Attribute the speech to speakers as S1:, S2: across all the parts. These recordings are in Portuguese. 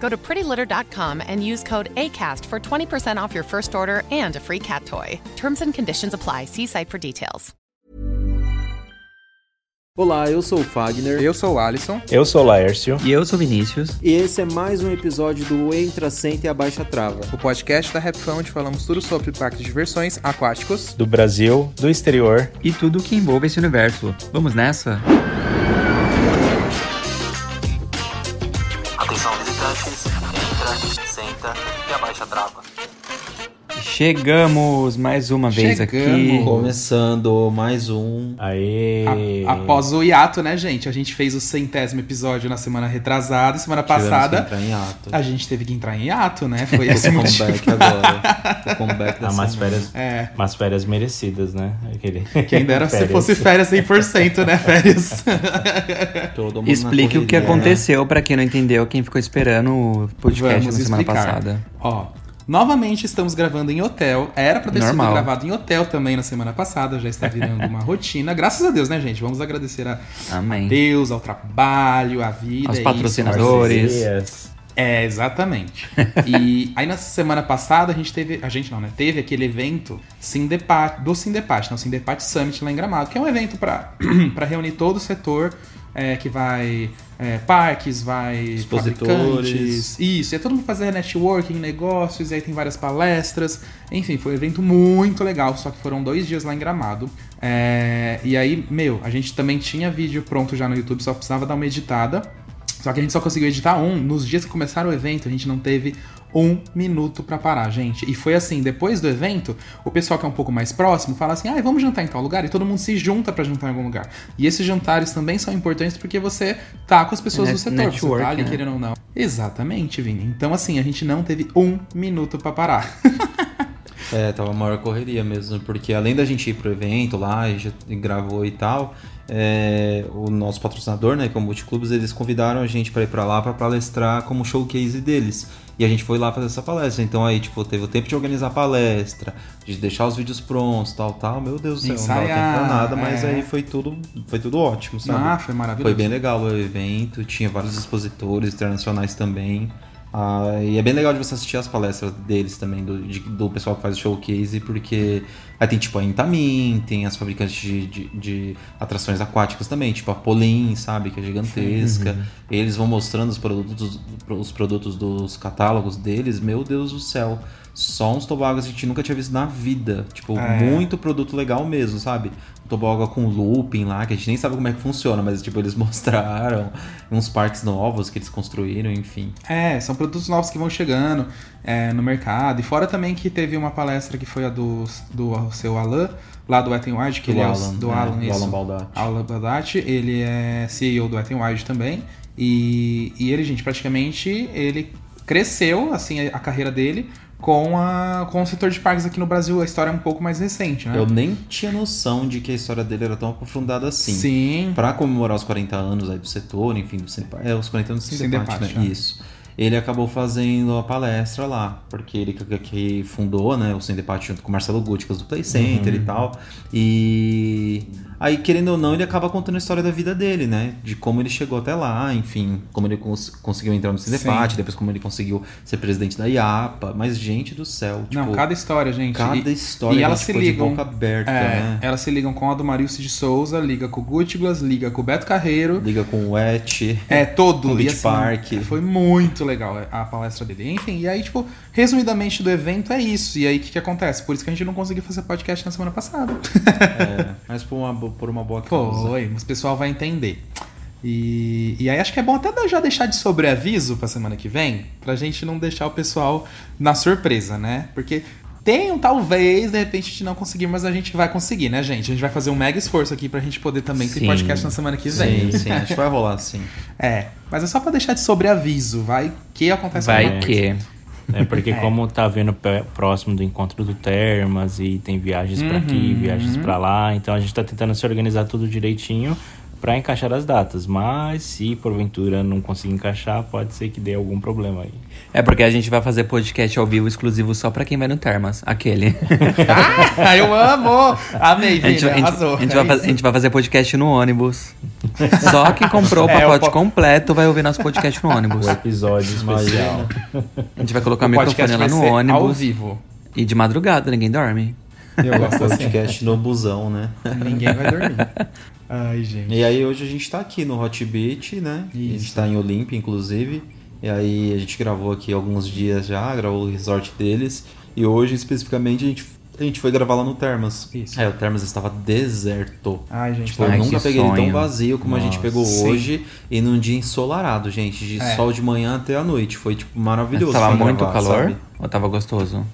S1: Go to prettylitter.com and use code ACAST for 20% off your first order and a free cat toy. Terms and conditions apply. See site for details.
S2: Olá, eu sou o Fagner.
S3: Eu sou o Alisson.
S4: Eu sou o Laércio.
S5: E eu sou o Vinícius.
S2: E esse é mais um episódio do Entra, Senta e Abaixa Trava.
S3: O podcast da Rapfã, onde falamos tudo sobre parques de diversões aquáticos.
S4: Do Brasil, do exterior.
S5: E tudo que envolve esse universo. Vamos nessa?
S6: Atenção
S5: Chegamos mais uma vez
S3: Chegamos.
S5: aqui.
S2: Começando mais um.
S4: Aê!
S3: A- após o hiato, né, gente? A gente fez o centésimo episódio na semana retrasada, semana passada.
S2: Tivemos que entrar em ato.
S3: A gente teve que entrar em hiato, né? Foi esse
S2: o
S3: o motivo.
S2: comeback agora. O comeback da
S4: Ah, umas
S2: semana.
S4: férias,
S3: É.
S4: umas férias merecidas, né? Aquele...
S3: Quem dera se
S4: Férias.
S3: fosse férias 100%, né? Férias.
S2: Todo mundo
S5: Explique o que
S2: correria.
S5: aconteceu pra quem não entendeu, quem ficou esperando o podcast
S3: Vamos
S5: na semana
S3: explicar.
S5: passada.
S3: Ó, novamente estamos gravando em hotel. Era pra ter
S5: Normal.
S3: sido gravado em hotel também na semana passada, já está virando uma rotina. Graças a Deus, né, gente? Vamos agradecer a
S5: Amém.
S3: Deus, ao trabalho, à vida.
S5: Aos
S3: é
S5: patrocinadores.
S3: É, exatamente. e aí na semana passada a gente teve. A gente não, né? Teve aquele evento Sindepat, do Sindepat, não, Sindepat Summit lá em Gramado, que é um evento para reunir todo o setor é, que vai. é, parques, vai.
S2: Expositores.
S3: fabricantes. Isso, e é todo mundo fazer networking, negócios, e aí tem várias palestras. Enfim, foi um evento muito legal, só que foram dois dias lá em Gramado. É, e aí, meu, a gente também tinha vídeo pronto já no YouTube, só precisava dar uma editada. Só que a gente só conseguiu editar um. Nos dias que começaram o evento, a gente não teve um minuto pra parar, gente. E foi assim, depois do evento, o pessoal que é um pouco mais próximo fala assim: ah, vamos jantar em tal lugar? E todo mundo se junta pra jantar em algum lugar. E esses jantares também são importantes porque você tá com as pessoas
S5: Net-
S3: do setor, você
S5: network,
S3: tá ali
S5: né?
S3: querendo ou não. Exatamente, Vini. Então, assim, a gente não teve um minuto pra parar.
S2: É, tava a maior correria mesmo, porque além da gente ir pro evento lá, a gente gravou e tal, é, o nosso patrocinador, né, que é o Multiclubes, eles convidaram a gente para ir pra lá para palestrar como showcase deles. E a gente foi lá fazer essa palestra. Então aí, tipo, teve o tempo de organizar a palestra, de deixar os vídeos prontos, tal, tal. Meu Deus do céu, não dava tempo
S3: Ensaiar,
S2: pra nada, mas
S3: é.
S2: aí foi tudo, foi tudo ótimo, sabe?
S3: Ah, foi maravilhoso.
S2: Foi bem legal o evento, tinha vários expositores internacionais também. Ah, e é bem legal de você assistir as palestras deles também, do, de- do pessoal que faz o showcase, porque aí tem tipo a Intamin, tem as fabricantes de, de- de atrações aquáticas também, tipo a Polin, sabe, que é gigantesca. Eles vão mostrando os produtos, os produtos dos catálogos deles, meu Deus do céu. Só uns tobogãs que a gente nunca tinha visto na vida. Tipo,
S3: É.
S2: muito produto legal mesmo, sabe? Tobogã com looping lá, que a gente nem sabe como é que funciona, mas tipo, eles mostraram uns parques novos que eles construíram, enfim.
S3: É, são produtos novos que vão chegando é, no mercado. E fora também que teve uma palestra que foi a do, do seu Alan, lá do Wet n Wild, que
S2: Do
S3: ele é o-
S2: Alan,
S3: do
S2: é,
S3: Alan,
S2: do. Alan Baldatti.
S3: Alan Baldatti, ele é CEO do Wet n Wild também. E, e ele, gente, praticamente, ele cresceu, assim, a carreira dele com, a, com o setor de parques aqui no Brasil. A história é um pouco mais recente, né?
S2: Eu nem tinha noção de que a história dele era tão aprofundada assim.
S3: Sim.
S2: Pra comemorar os 40 anos aí do setor, enfim, do Cinepa- é, os 40 anos do Cinepat, né?
S3: é.
S2: Isso. ele acabou fazendo a palestra lá, porque ele que, que fundou, né, o Sem Debate junto com o Marcelo Gutticas do Play Center
S3: Uhum.
S2: e tal. E aí, querendo ou não, ele acaba contando a história da vida dele, né? De como ele chegou até lá, enfim, como ele cons- conseguiu entrar no. Debate, depois como ele conseguiu ser presidente da IAPA. Mas, gente do céu, tipo,
S3: Não, cada história, gente.
S2: cada
S3: E-
S2: história,
S3: E elas se
S2: de
S3: ligam.
S2: boca aberta,
S3: é,
S2: né?
S3: Elas se ligam com a do Marilce de Souza, liga com o Gutglas, liga com o Beto Carreiro.
S2: liga com o Et.
S3: É, todo.
S2: Com o Beach Park.
S3: Foi muito legal a palestra dele. Enfim, e aí, tipo, resumidamente do evento é isso. E aí, o que, que acontece? Por isso que a gente não conseguiu fazer podcast na semana passada.
S2: É, mas por uma, bo- por uma boa causa.
S3: Foi, mas o pessoal vai entender. E, e aí acho que é bom até já deixar de sobreaviso pra semana que vem, pra gente não deixar o pessoal na surpresa, né? Porque tem um talvez, de repente, a gente não conseguir, mas a gente vai conseguir, né, gente? A gente vai fazer um mega esforço aqui pra gente poder também ter
S5: Sim.
S3: podcast na semana que vem.
S2: Sim, sim, acho que vai rolar sim.
S3: É, mas é só pra deixar de sobreaviso, vai que acontece
S5: Vai
S3: alguma
S5: que.
S3: coisa.
S4: É porque
S3: É.
S4: como tá vindo pé- próximo do encontro do Termas e tem viagens pra aqui,
S3: Uhum.
S4: viagens pra lá, então a gente tá tentando se organizar tudo direitinho pra encaixar as datas. Mas se porventura não conseguir encaixar, pode ser que dê algum problema aí.
S5: É porque a gente vai fazer podcast ao vivo exclusivo só pra quem vai no Termas. Aquele.
S3: Ah, eu amo! Amei,
S5: A gente, a gente-
S3: arrasou.
S5: a gente
S3: É
S5: vai, a gente vai fazer podcast no ônibus. Só quem comprou o
S3: É, o
S5: pacote
S3: po-
S5: completo vai ouvir nosso podcast no ônibus.
S4: O episódio especial.
S5: A gente vai colocar o,
S3: O
S5: microfone lá no
S3: ser ao
S5: ônibus.
S3: vivo.
S5: E de madrugada, ninguém dorme.
S3: Eu gosto assim.
S2: Podcast no busão, né?
S3: Ninguém vai dormir. Ai, gente.
S2: E aí hoje a gente tá aqui no Hot Beach, né? A gente
S3: Isso.
S2: tá em Olímpia, inclusive. E aí a gente gravou aqui alguns dias já, gravou o resort deles. E hoje, especificamente, a gente, a gente foi gravar lá no Termas.
S3: Isso.
S2: É, o Termas estava deserto.
S3: Ai, gente.
S2: Tipo,
S3: tá
S2: eu
S5: Ai,
S2: nunca
S5: que
S2: peguei ele tão
S5: sonho.
S2: vazio como a gente
S5: Nossa.
S2: pegou
S3: Sim.
S2: hoje. E num dia ensolarado, gente. De
S3: É.
S2: sol de manhã até a noite. Foi, tipo,
S5: Mas
S2: maravilhoso.
S5: tava
S2: pra
S5: muito
S2: gravar,
S5: calor?
S2: sabe?
S5: Ou tava gostoso?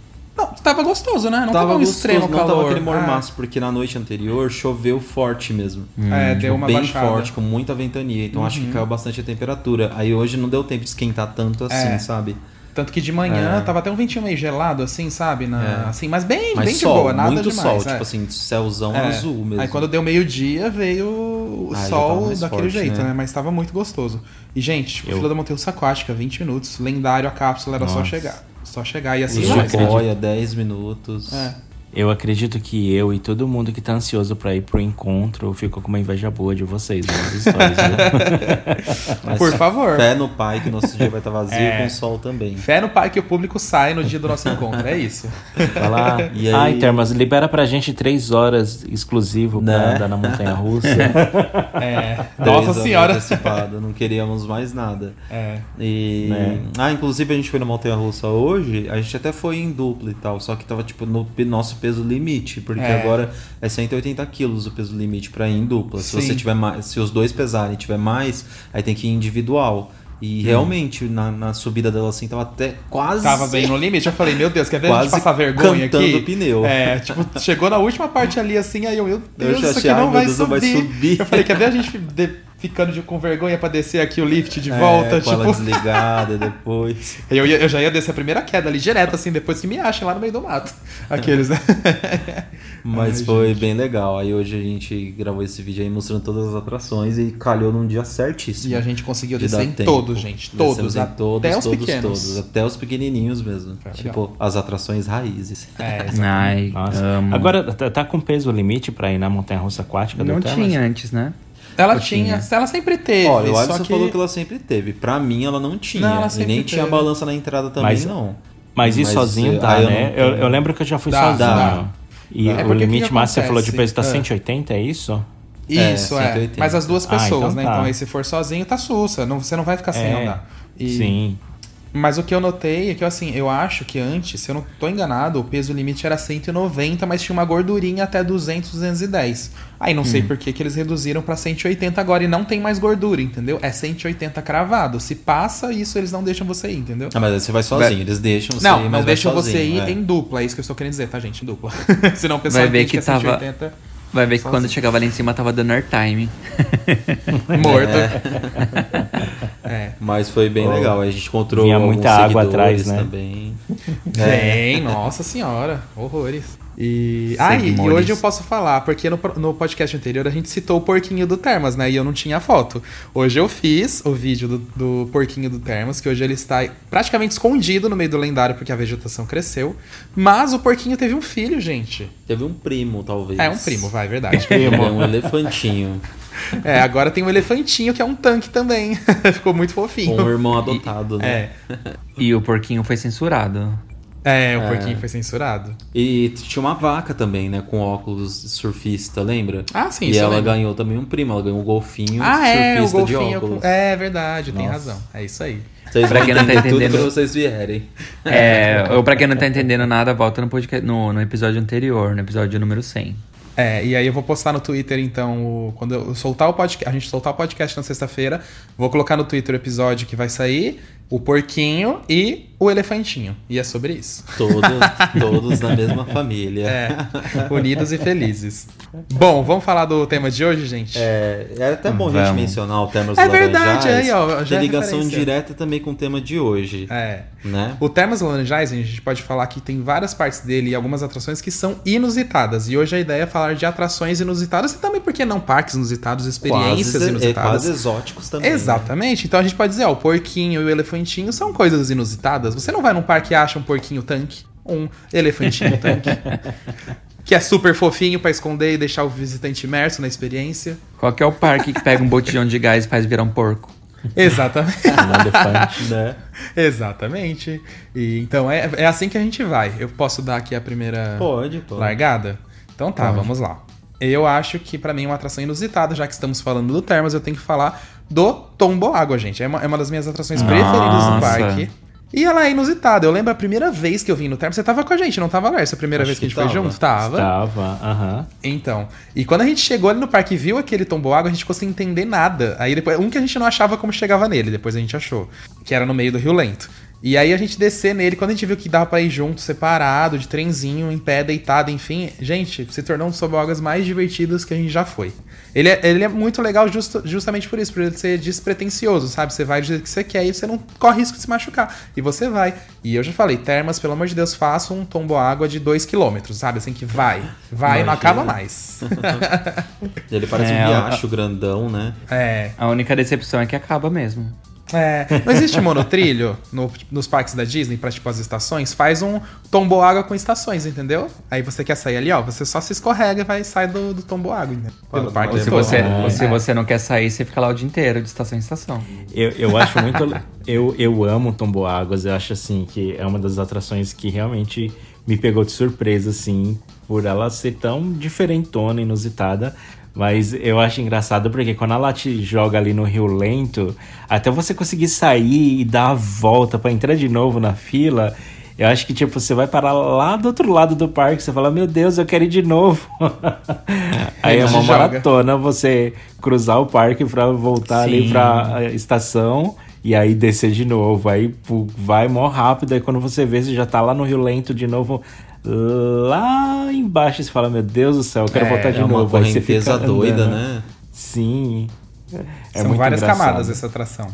S3: Tava gostoso, né? Não tava,
S2: Tava
S3: um
S2: gostoso,
S3: extremo
S2: não
S3: calor.
S2: tava aquele
S3: Ah,
S2: mormaço, porque na noite anterior choveu forte mesmo.
S3: é,
S2: Tipo,
S3: deu uma
S2: bem
S3: baixada. Uhum.
S2: forte, com muita ventania. Então acho que caiu bastante a temperatura. Aí hoje não deu tempo de esquentar tanto assim,
S3: É.
S2: sabe?
S3: Tanto que de manhã
S2: É.
S3: tava até um ventinho meio gelado, assim, sabe? Na,
S2: É.
S3: Assim, mas bem,
S2: Mas
S3: bem de
S2: sol,
S3: boa, nada
S2: muito
S3: demais.
S2: sol,
S3: é.
S2: tipo assim, céuzão
S3: É.
S2: azul mesmo.
S3: Aí quando deu meio-dia veio o
S2: Ah,
S3: sol daquele
S2: forte,
S3: jeito,
S2: né?
S3: né? Mas tava muito gostoso. E, gente, tipo,
S4: Eu-
S3: fila da Monteiro Aquática, 20 minutos. Lendário a cápsula, era só
S4: Nossa.
S3: chegar. Só chegar e assim.
S2: Jiboia, 10 minutos.
S3: É.
S4: Eu acredito que eu e todo mundo que tá ansioso pra ir pro encontro ficou com uma inveja boa de vocês nas histórias. viu?
S2: Mas
S3: Por favor.
S2: Fé no pai que nosso dia vai estar vazio
S3: É.
S2: com sol também.
S3: Fé no pai que o público sai no dia do nosso encontro, é isso.
S4: Falar,
S2: E aí-
S4: ai, Termas, libera pra gente três horas exclusivo pra
S2: Né?
S4: andar na montanha russa.
S3: É. Nossa
S2: horas
S3: senhora.
S2: antecipado, não queríamos mais nada.
S3: É.
S2: E.
S4: Né?
S2: Ah, inclusive a gente foi na Montanha Russa hoje, a gente até foi em dupla e tal, só que tava tipo no nosso peso limite, porque
S3: É.
S2: agora é 180 quilos o peso limite pra ir em dupla. Se
S3: Sim.
S2: você tiver mais, se os dois pesarem e tiver mais, aí tem que ir individual. E realmente, na, na subida dela assim, tava até quase.
S3: Tava bem no limite. Eu falei, meu Deus, quer ver a gente
S2: Quase
S3: passar vergonha
S2: cantando
S3: aqui?
S2: o pneu.
S3: É, tipo, chegou na última parte ali assim, aí eu, meu Deus,
S2: já
S3: isso
S2: achei,
S3: aqui não vai,
S2: Deus, não vai
S3: subir.
S2: subir.
S3: Eu falei, quer ver a gente de- ficando de- com vergonha pra descer aqui o lift de
S2: É,
S3: volta?
S2: ela
S3: tipo,
S2: desligada depois.
S3: eu, ia- eu já ia descer a primeira queda ali direto, assim, depois que me achem lá no meio do mato. Aqueles, né?
S2: Mas
S3: Ai,
S2: foi
S3: gente.
S2: bem legal. Aí hoje a gente gravou esse vídeo aí mostrando todas as atrações e calhou num dia certíssimo.
S3: E a gente conseguiu
S2: de
S3: descer
S2: dar
S3: em
S2: tempo.
S3: todos, gente. Todos.
S2: em
S3: Até
S2: todos,
S3: os
S2: todos,
S3: pequenos.
S2: todos. Até os pequenininhos mesmo.
S3: Foi
S2: tipo,
S3: legal.
S2: as atrações raízes.
S3: É,
S5: Ai,
S4: Nossa.
S5: amo.
S4: Agora, tá, tá com peso limite pra ir na montanha russa aquática
S5: Não tinha antes, né?
S3: Ela tinha,
S5: tinha.
S3: ela sempre teve.
S2: Olha, o
S3: só
S2: Alisson
S3: que...
S2: falou que ela sempre teve. Pra mim, ela não tinha.
S3: Não, ela
S2: e nem tinha
S3: teve.
S2: balança na entrada também,
S4: Mas-
S2: não.
S4: Mas ir
S2: Mas,
S4: sozinho
S2: eh,
S4: dá,
S2: eu
S4: né?
S2: não
S4: Eu, eu lembro que eu já fui
S3: Dá,
S4: sozinho.
S3: dá.
S4: E
S3: É
S4: o limite máximo, você falou de peso, tá
S3: É.
S4: 180, é isso?
S3: Isso,
S2: É,
S3: é.
S2: 180.
S3: Mas as duas
S4: Ah,
S3: pessoas,
S4: então
S3: né?
S4: tá.
S3: Então aí se for sozinho, tá sussa. Não, você não vai ficar sem
S4: É,
S3: andar. E-
S4: Sim.
S3: Mas o que eu notei é que, assim, eu acho que antes, se eu não tô enganado, o peso limite era 190, mas tinha uma gordurinha até 200, 210. Aí não
S2: Hum.
S3: sei por que que eles reduziram pra 180 agora e não tem mais gordura, entendeu? É 180 cravado. Se passa isso, eles não deixam você ir, entendeu?
S2: Ah, mas aí você vai sozinho. Eles deixam você
S3: não,
S2: ir,
S3: não
S2: mas vai
S3: deixam você ir
S2: é.
S3: em dupla, é isso que eu estou querendo dizer, tá, gente? Em dupla. Senão o pessoal
S5: Vai ver
S3: entende
S5: que
S3: é
S5: tava-
S3: 180.
S5: Vai ver que quando chegava lá em cima tava dando airtime.
S3: Morto. É.
S2: Mas foi bem legal. A gente encontrou
S4: Vinha muita água atrás, né?
S2: também.
S3: Vem, nossa senhora, horrores. E, ah, e, e hoje eu posso falar, porque no, no podcast anterior a gente citou o porquinho do Termas, né? E eu não tinha foto. Hoje eu fiz o vídeo do, do porquinho do Termas, que hoje ele está praticamente escondido no meio do lendário porque a vegetação cresceu. Mas o porquinho teve um filho, gente.
S2: Teve um primo, talvez.
S3: É, um primo, vai, verdade.
S2: Ele é um elefantinho.
S3: é, agora tem um elefantinho que é um tanque também. Ficou muito fofinho.
S2: um irmão adotado, né?
S3: É.
S5: E o porquinho foi censurado.
S3: É, o porquinho foi censurado.
S2: E tinha uma vaca também, né? Com óculos surfista, lembra?
S3: Ah, sim,
S2: E ela
S3: lembro.
S2: ganhou também um primo. Ela ganhou um golfinho
S3: Ah, é, o
S2: surfista de
S3: golfinho.
S2: óculos.
S3: com- É verdade, tem razão. É isso aí.
S2: Vocês
S5: Pra quem não tá
S2: tudo
S5: entendendo-
S2: quando vocês vierem.
S5: É, ou pra quem não tá entendendo nada, volta no, podcast, no, no episódio anterior, no episódio número 100.
S3: É, e aí eu vou postar no Twitter, então, o- quando eu soltar o podcast, a gente soltar o podcast na sexta-feira, vou colocar no Twitter o episódio que vai sair, o porquinho e o elefantinho. E é sobre isso.
S2: Todos, todos da mesma família.
S3: É, unidos e felizes. Bom, vamos falar do tema de hoje, gente?
S2: É, é até bom a gente
S5: Vamos.
S2: mencionar o tema dos
S3: É verdade, aí, ó, já
S2: Tem
S3: é
S2: ligação
S3: referência.
S2: direta também com o tema de hoje.
S3: É.
S2: Né?
S3: O Termas Laranjais, a gente pode falar que tem várias partes dele e algumas atrações que são inusitadas. E hoje a ideia é falar de atrações inusitadas e também, por que não, parques inusitados, experiências
S2: quase, é,
S3: inusitadas.
S2: quase exóticos também. né?
S3: Exatamente. Então a gente pode dizer, ó, o porquinho e o elefantinho são coisas inusitadas. Você não vai num parque e acha um porquinho tanque, um elefantinho tanque, que é super fofinho pra esconder e deixar o visitante imerso na experiência.
S5: Qual que é o parque que pega um botijão de gás e faz virar um porco?
S3: Exatamente.
S4: Um elefante.
S2: Né?
S3: Exatamente. E, então é, é assim que a gente vai. Eu posso dar aqui a primeira
S2: Pode, pode.
S3: largada? Então tá, vamos lá. Eu acho que pra mim é uma atração inusitada, já que estamos falando do Termas, eu tenho que falar do Tombo Água, gente. É uma, é uma das minhas atrações preferidas do
S5: Nossa.
S3: parque. E ela é inusitada. Eu lembro a primeira vez que eu vim no Termas. Você tava com a gente, não tava lá? Essa primeira
S2: Acho
S3: vez que a
S2: que
S3: gente foi
S2: tava.
S3: junto? Tava.
S4: Tava, aham.
S3: Então. E quando a gente chegou ali no parque e viu aquele tomboágua, a gente ficou sem entender nada. Aí depois, um que a gente não achava como chegava nele, depois a gente achou. Que era no meio do Rio Lento. E aí a gente descer nele, quando a gente viu que dava pra ir junto, separado, de trenzinho, em pé, deitado, enfim, gente, se tornou um dos tomboáguas mais divertidos que a gente já foi. Ele é, ele é muito legal justo- justamente por isso, por ele ser despretensioso, sabe? Você vai do jeito que você quer e você não corre risco de se machucar. E você vai. E eu já falei, Termas, pelo amor de Deus, faça um tomboágua de 2km, sabe? Assim que vai. Vai e não
S2: Imagina.
S3: acaba mais.
S2: Ele parece
S5: É,
S2: um riacho grandão, né?
S3: É.
S5: A única decepção é que acaba mesmo.
S3: É. Não existe monotrilho no- nos parques da Disney pra, tipo, as estações? Faz um tomboágua com estações, entendeu? Aí você quer sair ali, ó, você só se escorrega e vai sair do, do tomboágua, entendeu? Pelo parque
S5: Se você,
S4: É.
S5: se você não quer sair, você fica lá o dia inteiro, de estação em estação.
S4: Eu, eu acho muito. eu, eu amo Tomboáguas. Eu acho assim que é uma das atrações que realmente me pegou de surpresa, assim, por ela ser tão diferentona, inusitada. Mas eu acho engraçado porque quando ela te joga ali no Rio Lento, até você conseguir sair e dar a volta pra entrar de novo na fila, eu acho que tipo, você vai parar lá do outro lado do parque, você fala, meu Deus, eu quero ir de novo. Aí é uma
S3: joga.
S4: maratona você cruzar o parque pra voltar ali
S5: Sim.
S4: pra eh, estação e aí descer de novo. Aí vai mó rápido, aí quando você vê, você já tá lá no Rio Lento de novo, lá embaixo. Você fala, meu Deus do céu, eu quero
S3: É,
S4: voltar de
S2: É uma
S4: novo. Você
S2: correnteza
S4: fica
S2: doida,
S4: andando.
S2: né?
S4: Sim. É
S3: São
S4: muito
S3: várias
S4: engraçado.
S3: camadas essa atração.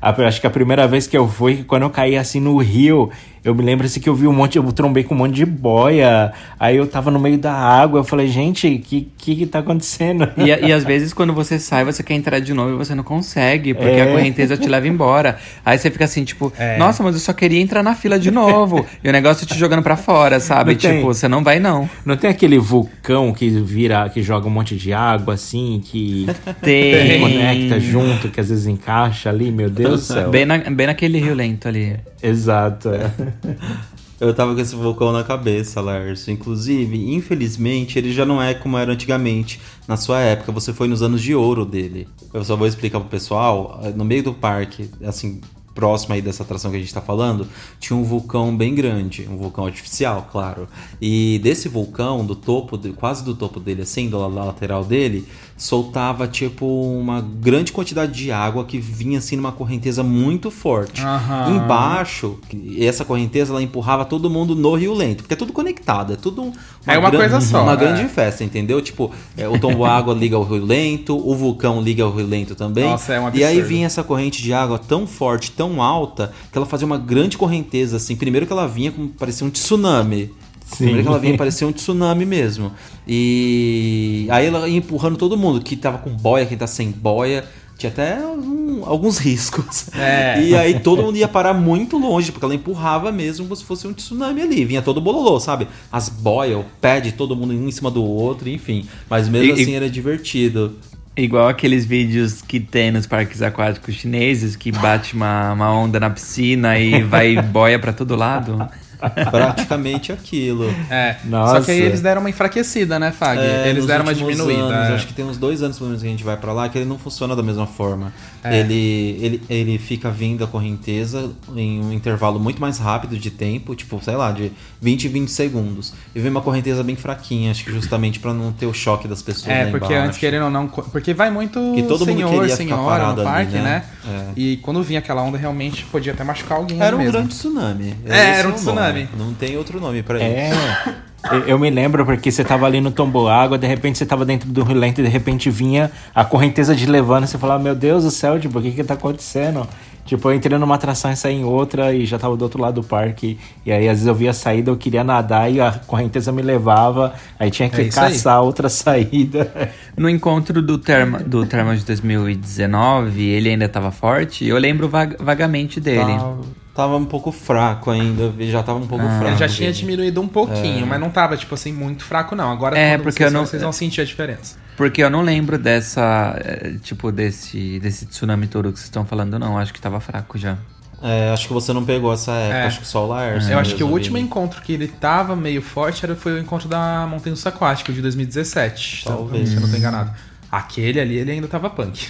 S4: Ah, acho que a primeira vez que eu fui, quando eu caí assim no rio, eu me lembro assim que eu vi um monte, eu trombei com um monte de boia. Aí eu tava no meio da água, eu falei, gente, o que, que que tá acontecendo?
S5: E, e às vezes quando você sai, você quer entrar de novo e você não consegue, porque
S4: É.
S5: a correnteza te leva embora. Aí você fica assim, tipo,
S3: É.
S5: nossa, mas eu só queria entrar na fila de novo. e o negócio te jogando pra fora, sabe?
S4: Não tem.
S5: Tipo, você não vai não.
S4: Não tem aquele vulcão que vira, que joga um monte de água assim, que
S5: Tem.
S4: conecta junto, que às vezes encaixa ali, meu Deus do céu.
S5: Bem, na- bem naquele rio lento ali.
S4: Exato. é.
S2: Eu tava com esse vulcão na cabeça, Lárcio. Inclusive, infelizmente, ele já não é como era antigamente. Na sua época, você foi nos anos de ouro dele. Eu só vou explicar pro pessoal. No meio do parque, assim, próximo aí dessa atração que a gente tá falando, tinha um vulcão bem grande, um vulcão artificial, claro. E desse vulcão, do topo, quase do topo dele, assim, do la- lateral dele, soltava tipo uma grande quantidade de água que vinha assim numa correnteza muito forte.
S3: Aham.
S2: Embaixo, essa correnteza ela empurrava todo mundo no Rio Lento, porque é tudo conectado, é tudo um-
S3: É uma coisa só,
S2: uma
S3: é.
S2: grande festa, entendeu? Tipo, é, o tombo água liga ao Rio Lento, o vulcão liga ao Rio Lento também.
S3: Nossa, é um
S2: E aí vinha essa corrente de água tão forte, tão alta, que ela fazia uma grande correnteza, assim. Primeiro que ela vinha como parecia um tsunami.
S4: Sim.
S2: Primeiro que ela vinha parecia um tsunami mesmo. E aí ela ia empurrando todo mundo, que tava com boia, quem tá sem boia. Tinha até um- alguns riscos.
S3: É.
S2: E aí todo mundo ia parar muito longe, porque ela empurrava mesmo como se fosse um tsunami ali. Vinha todo bololô, sabe? As boias, o pé de todo mundo um em cima do outro, enfim. Mas mesmo
S5: E- e-
S2: assim era divertido.
S5: Igual aqueles vídeos que tem nos parques aquáticos chineses, que bate uma, uma onda na piscina e vai boia pra todo lado.
S2: Praticamente aquilo.
S3: É.
S4: Nossa.
S3: Só que aí eles deram uma enfraquecida, né, Fag?
S2: É,
S3: eles deram uma diminuída.
S2: anos,
S3: é.
S2: Acho que tem uns dois anos pelo menos que a gente vai pra lá que ele não funciona da mesma forma.
S3: É.
S2: Ele, ele, ele fica vindo a correnteza em um intervalo muito mais rápido de tempo, tipo, sei lá, de 20 e 20 segundos. E vem uma correnteza bem fraquinha, acho que justamente pra não ter o choque das pessoas.
S3: É, porque
S2: embaixo.
S3: antes, querendo ou não, porque vai muito
S2: Que todo mundo
S3: senhor,
S2: queria ficar
S3: senhora
S2: parado
S3: no
S2: ali,
S3: parque,
S2: né?
S3: né?
S2: É.
S3: E quando vinha aquela onda, realmente podia até machucar alguém
S2: Era um
S3: mesmo.
S2: grande tsunami.
S3: É, era um
S2: o
S3: tsunami.
S2: nome. Não tem outro nome pra ele.
S4: É. Eu- Eu me lembro porque você tava ali no tomboágua, de repente você tava dentro do Rio Lento e de repente vinha a correnteza de levando e você falava, meu Deus do céu, tipo, o que que tá acontecendo? Tipo, eu entrei numa atração e saí em outra e já tava do outro lado do parque. E aí, às vezes, eu via a saída, eu queria nadar e a correnteza me levava. Aí tinha que
S3: É isso aí.
S4: caçar outra saída.
S5: No encontro do Terma, do Terma de 2019, ele ainda tava forte. Eu lembro vag- vagamente dele.
S2: Tava, tava um pouco fraco ainda, já tava um pouco fraco.
S3: Ele já tinha diminuído um pouquinho, mas não tava, tipo assim, muito fraco, não. Agora,
S5: É, porque
S3: vocês,
S5: eu não-
S3: vocês vão sentir a diferença.
S5: Porque eu não lembro dessa. eh, Tipo, desse, desse tsunami todo que vocês estão falando, não. Acho que tava fraco já.
S2: É, acho que você não pegou essa época,
S3: É.
S2: acho que só o Laércio.
S3: Eu acho que o último encontro que ele tava meio forte era, foi o encontro da Montanha Russa Aquática, de 2017.
S2: Talvez.
S3: Se eu não tô enganado. Aquele ali, ele ainda tava punk.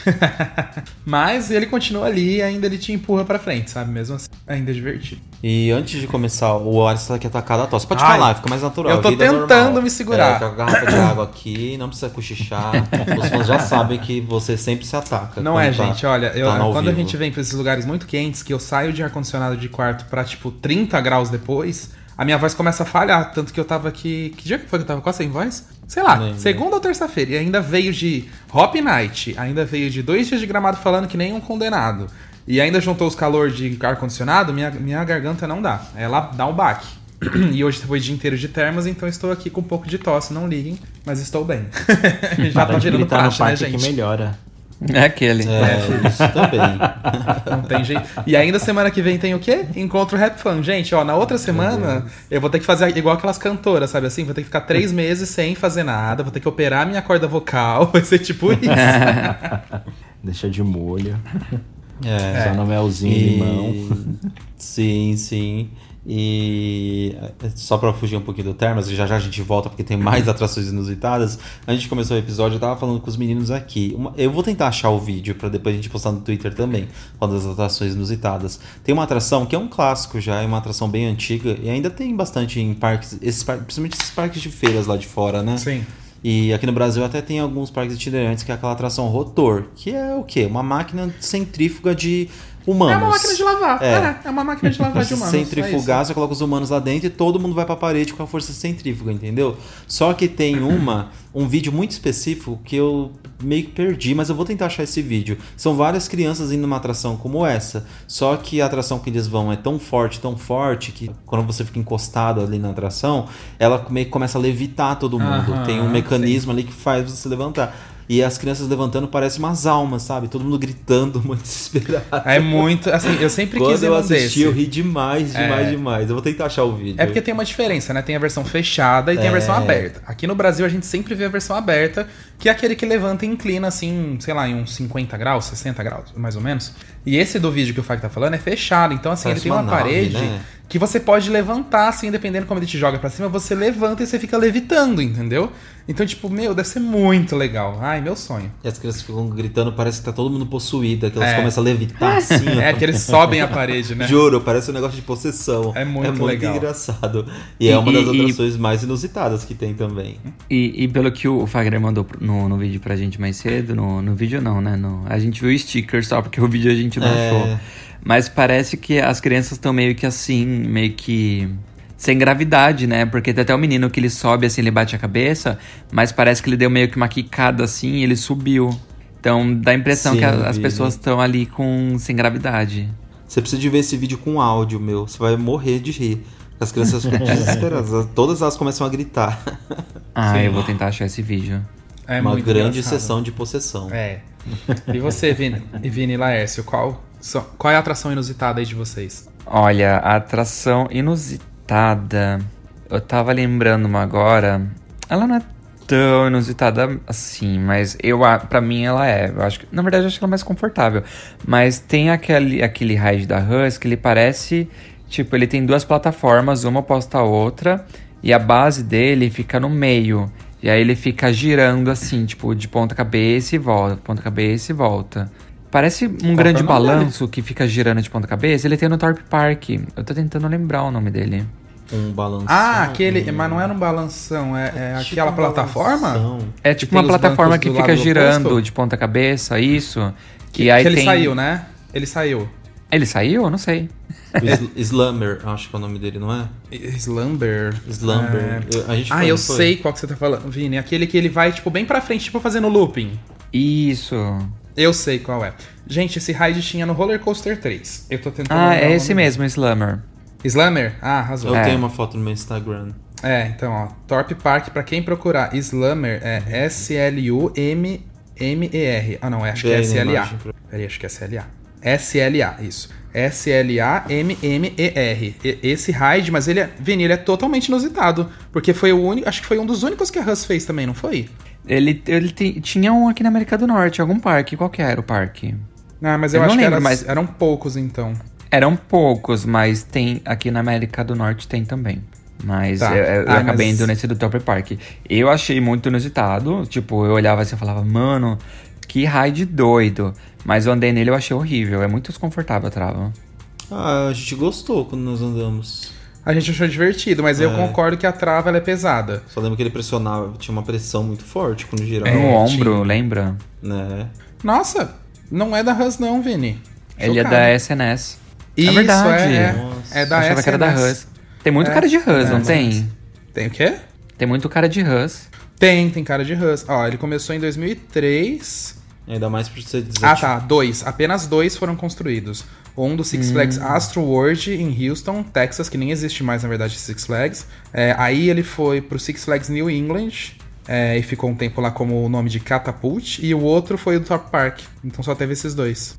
S3: Mas ele continua ali e ainda ele te empurra pra frente, sabe? Mesmo assim, ainda é divertido.
S2: E antes de começar, o Alisson tá aqui atacado a tosse. Pode
S3: Ai,
S2: falar, fica mais natural.
S3: eu tô
S2: vida
S3: tentando
S2: normal.
S3: me segurar.
S2: É, com a garrafa de água aqui, não precisa cochichar. Os fãs já sabem que você sempre se ataca.
S3: Não é,
S2: tá-
S3: gente, olha, eu-
S2: tá
S3: quando a
S2: vivo.
S3: gente vem pra esses lugares muito quentes, que eu saio de ar-condicionado de quarto pra, tipo, 30 graus depois, a minha voz começa a falhar. Tanto que eu tava aqui. Que dia que foi que eu tava quase sem voz? Sei lá, segunda ou terça-feira. E ainda veio de Hop Night, ainda veio de dois dias de gramado falando que nem um condenado. E ainda juntou os calor de ar-condicionado, minha, minha garganta não dá. Ela dá um baque. E hoje foi o dia inteiro de termas, então estou aqui com um pouco de tosse, não liguem, mas estou bem. Já tá virando
S4: no
S3: praxe, né,
S4: parque que
S3: gente?
S4: melhora.
S5: É aquele.
S2: É, isso também.
S3: Não tem jeito. E ainda semana que vem tem o quê? Encontro Rap Fan. Gente, ó, na outra semana eu vou ter que fazer igual aquelas cantoras, sabe assim? Vou ter que ficar três meses sem fazer nada, vou ter que operar minha corda vocal, vai ser tipo isso.
S4: Deixa de molho.
S2: É.
S4: Só no melzinho e limão.
S2: Sim, sim. E é, só pra fugir um pouquinho do Termas, já já a gente volta porque tem mais atrações inusitadas. A gente começou o episódio, eu tava falando com os meninos aqui. Uma- eu vou tentar achar o vídeo pra depois a gente postar no Twitter também, falando das atrações inusitadas. Tem uma atração que é um clássico já, é uma atração bem antiga e ainda tem bastante em parques, esses principalmente esses parques de feiras lá de fora, né?
S3: Sim.
S2: E aqui no Brasil até tem alguns parques itinerantes que é aquela atração rotor, que é o quê? Uma máquina centrífuga de humanos.
S3: É uma máquina de lavar.
S2: É.
S3: É, é uma máquina de lavar de humanos. é
S2: centrifugar, você coloca os humanos lá dentro e todo mundo vai pra parede com a força centrífuga, entendeu? Só que tem uma, um vídeo muito específico que eu meio que perdi, mas eu vou tentar achar esse vídeo. São várias crianças indo numa atração como essa, só que a atração que eles vão é tão forte, tão forte, que quando você fica encostado ali na atração, ela meio que começa a levitar todo mundo.
S3: Aham,
S2: tem um mecanismo ali que faz você levantar. E as crianças levantando parecem umas almas, sabe? Todo mundo gritando, muito desesperado.
S3: É muito. Assim, eu sempre
S2: Quando
S3: quis ir
S2: eu assisti,
S3: desse.
S2: eu ri demais, demais,
S3: É.
S2: demais. Eu vou tentar achar o vídeo.
S3: É porque tem uma diferença, né? Tem a versão fechada e tem a
S2: É.
S3: versão aberta. Aqui no Brasil a gente sempre vê a versão aberta, que é aquele que levanta e inclina assim, sei lá, em uns 50 graus, 60 graus, mais ou menos. E esse do vídeo que o Fag tá falando é fechado. Então, assim,
S2: Parece
S3: ele tem uma,
S2: uma nave,
S3: parede
S2: né?
S3: que você pode levantar, assim, dependendo como ele te joga pra cima, você levanta e você fica levitando, entendeu? Então, tipo, meu, deve ser muito legal. Ai, meu sonho.
S2: E as crianças ficam gritando, parece que tá todo mundo possuída, que elas
S3: É.
S2: começam a levitar assim. ó.
S3: É que eles sobem a parede, né?
S2: Juro, parece um negócio de possessão.
S3: É muito legal.
S2: engraçado. E,
S5: E-
S2: é uma das
S5: e-
S2: atrações mais inusitadas que tem também.
S5: E, e pelo que o Fagner mandou no, no vídeo pra gente mais cedo, no, no vídeo não, né? No, a gente viu stickers só, porque o vídeo a gente não
S2: É.
S5: achou. Mas parece que as crianças estão meio que assim, meio que sem gravidade, né? Porque tem até o menino que ele sobe assim, ele bate a cabeça, mas parece que ele deu meio que uma quicada assim e ele subiu. Então dá a impressão
S2: Sim,
S5: que a- as pessoas estão ali com sem gravidade.
S2: Você precisa de ver esse vídeo com áudio, meu. Você vai morrer de rir. As crianças ficam desesperadas. Todas elas começam a gritar.
S5: Ah, eu vou tentar achar esse vídeo.
S3: É
S2: uma
S3: muito
S2: grande
S3: engraçado.
S2: sessão de possessão.
S3: É. E você, Vini, e Vini Laércio, qual, qual é a atração inusitada aí de vocês?
S5: Olha, a atração inusitada. Eu tava lembrando uma agora. Ela não é tão inusitada assim, mas eu a- pra mim ela é. Eu acho que, na verdade, eu acho que ela é mais confortável. Mas tem aquele, aquele ride da Hus que ele parece. Tipo, ele tem duas plataformas, uma oposta à outra, e a base dele fica no meio. E aí ele fica girando assim, tipo, de ponta cabeça e volta, ponta cabeça e volta. Parece um grande
S2: é o nome dele?
S5: balanço que fica girando de ponta cabeça. Ele tem no Torp Park. Eu tô tentando lembrar o nome dele.
S2: Um balanço.
S3: Ah, aquele. Mas não era um balanção, é, é
S2: Tipo
S3: aquela
S2: um
S3: plataforma?
S2: balanção.
S5: É
S3: Que
S5: tipo uma plataforma que fica girando
S3: oposto?
S5: de ponta cabeça, isso.
S3: Que,
S5: e aí
S3: que ele
S5: tem...
S3: saiu, né? Ele saiu.
S5: Ele saiu? Eu não sei.
S2: Slumber, acho que é o nome dele, não é?
S3: Slumber.
S2: Slumber.
S3: É.
S2: Eu- a gente
S3: Ah, eu
S2: foi?
S3: sei qual que você tá falando, Vini. Aquele que ele vai, tipo, bem pra frente, tipo, fazendo looping.
S5: Isso.
S3: Eu sei qual é. Gente, esse ride tinha no Roller Coaster 3. Eu tô tentando.
S5: Ah, é esse mesmo, Slammer.
S3: Slammer? Ah, arrasou.
S2: Eu
S5: É.
S2: tenho uma foto no meu Instagram.
S3: É, então, ó. Torp Park, pra quem procurar Slammer, é S-L-U-M-M-E-R. Ah, não, acho que é S-L-A. Peraí, acho que é S-L-A. S-L-A, isso. S-L-A-M-M-E-R. Esse ride, mas ele é. Vini, ele é totalmente inusitado. Porque foi o único. Acho que foi um dos únicos que a Hus fez também, não foi?
S5: Ele, ele tinha um aqui na América do Norte, algum parque. Qual que era o parque?
S3: Ah, mas eu,
S5: Eu não
S3: acho que
S5: lembro,
S3: era-
S5: mas-
S3: eram poucos então.
S5: Eram poucos, mas tem aqui na América do Norte tem também. Mas
S3: Tá.
S5: eu, eu
S3: Ah,
S5: acabei
S3: mas-
S5: indo nesse do Top Park. Eu achei muito inusitado. Tipo, eu olhava assim e falava, mano, que ride doido. Mas eu andei nele e eu achei horrível. É muito desconfortável a trava.
S2: Ah, a gente gostou quando nós andamos.
S3: A gente achou divertido, mas eu
S2: É.
S3: concordo que a trava ela é pesada.
S2: Só lembro que ele pressionava, tinha uma pressão muito forte quando girava.
S3: É,
S5: no ombro,
S3: tinha.
S5: lembra?
S2: Né?
S3: Nossa, não é da Hus não, Vini.
S5: Ele é da SNS.
S3: Isso,
S5: é verdade.
S3: é,
S2: Nossa.
S3: é, é da
S5: eu achava que era da
S3: SNS.
S5: Hus. Tem muito
S3: É,
S5: cara de Hus,
S3: é,
S5: não
S3: mas-
S5: tem?
S3: Tem o quê?
S5: Tem muito cara de Hus.
S3: Tem, tem cara de Hus. Ó, ele começou em 2003.
S2: Ainda mais por você dizer.
S3: Ah, tá. Dois. Apenas dois foram construídos. Um do Six Flags Astro World em Houston, Texas, que nem existe mais, na verdade, Six Flags. É, aí ele foi pro Six Flags New England é, e ficou um tempo lá como o nome de Catapult. E o outro foi o do Top Park. Então só teve esses dois.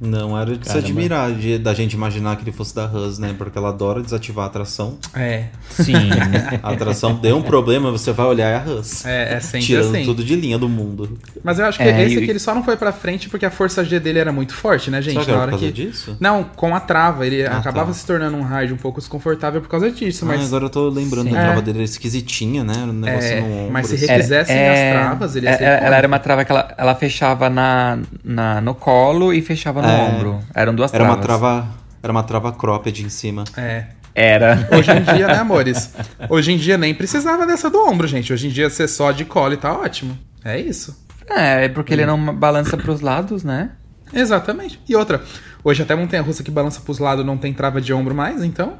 S2: Não, era de se
S4: Caramba.
S2: admirar de- da gente imaginar que ele fosse da Hus, né? Porque ela adora desativar a atração.
S3: É,
S5: Sim.
S2: A atração deu um problema, você vai olhar é a Hus.
S3: é, é sempre
S2: Tirando
S3: assim.
S2: tudo de linha do mundo.
S3: Mas eu acho que
S5: É,
S3: esse
S5: e-
S3: aqui ele só não foi pra frente porque a força G dele era muito forte, né, gente?
S2: Será que
S3: Na hora
S2: por causa
S3: que.
S2: disso?
S3: Não, com a trava. Ele
S2: Ah,
S3: acabava
S2: tá.
S3: se tornando um ride um pouco desconfortável por causa disso,
S2: Ah,
S3: mas.
S2: agora eu tô lembrando
S5: Sim.
S2: da trava
S3: É.
S2: dele, era esquisitinha, né? Era um negócio
S3: É,
S2: no ombro.
S3: mas se
S2: assim.
S3: re- fizessem as travas, ele ia
S5: é-
S3: ser
S5: ela,
S3: icônico.
S5: era uma trava que ela, ela fechava na, na, no colo e fechava no
S2: É.
S5: ombro. Eram duas
S2: Era uma
S5: travas.
S2: trava. Era uma trava cropped em cima.
S3: É.
S5: Era.
S3: Hoje em dia, né, amores? Hoje em dia nem precisava dessa do ombro, gente. Hoje em dia ser só de colo e tá ótimo. É isso.
S5: É, é porque ele não balança pros lados, né?
S3: Exatamente. E outra, hoje até montanha russa que balança pros lados não tem trava de ombro mais, então.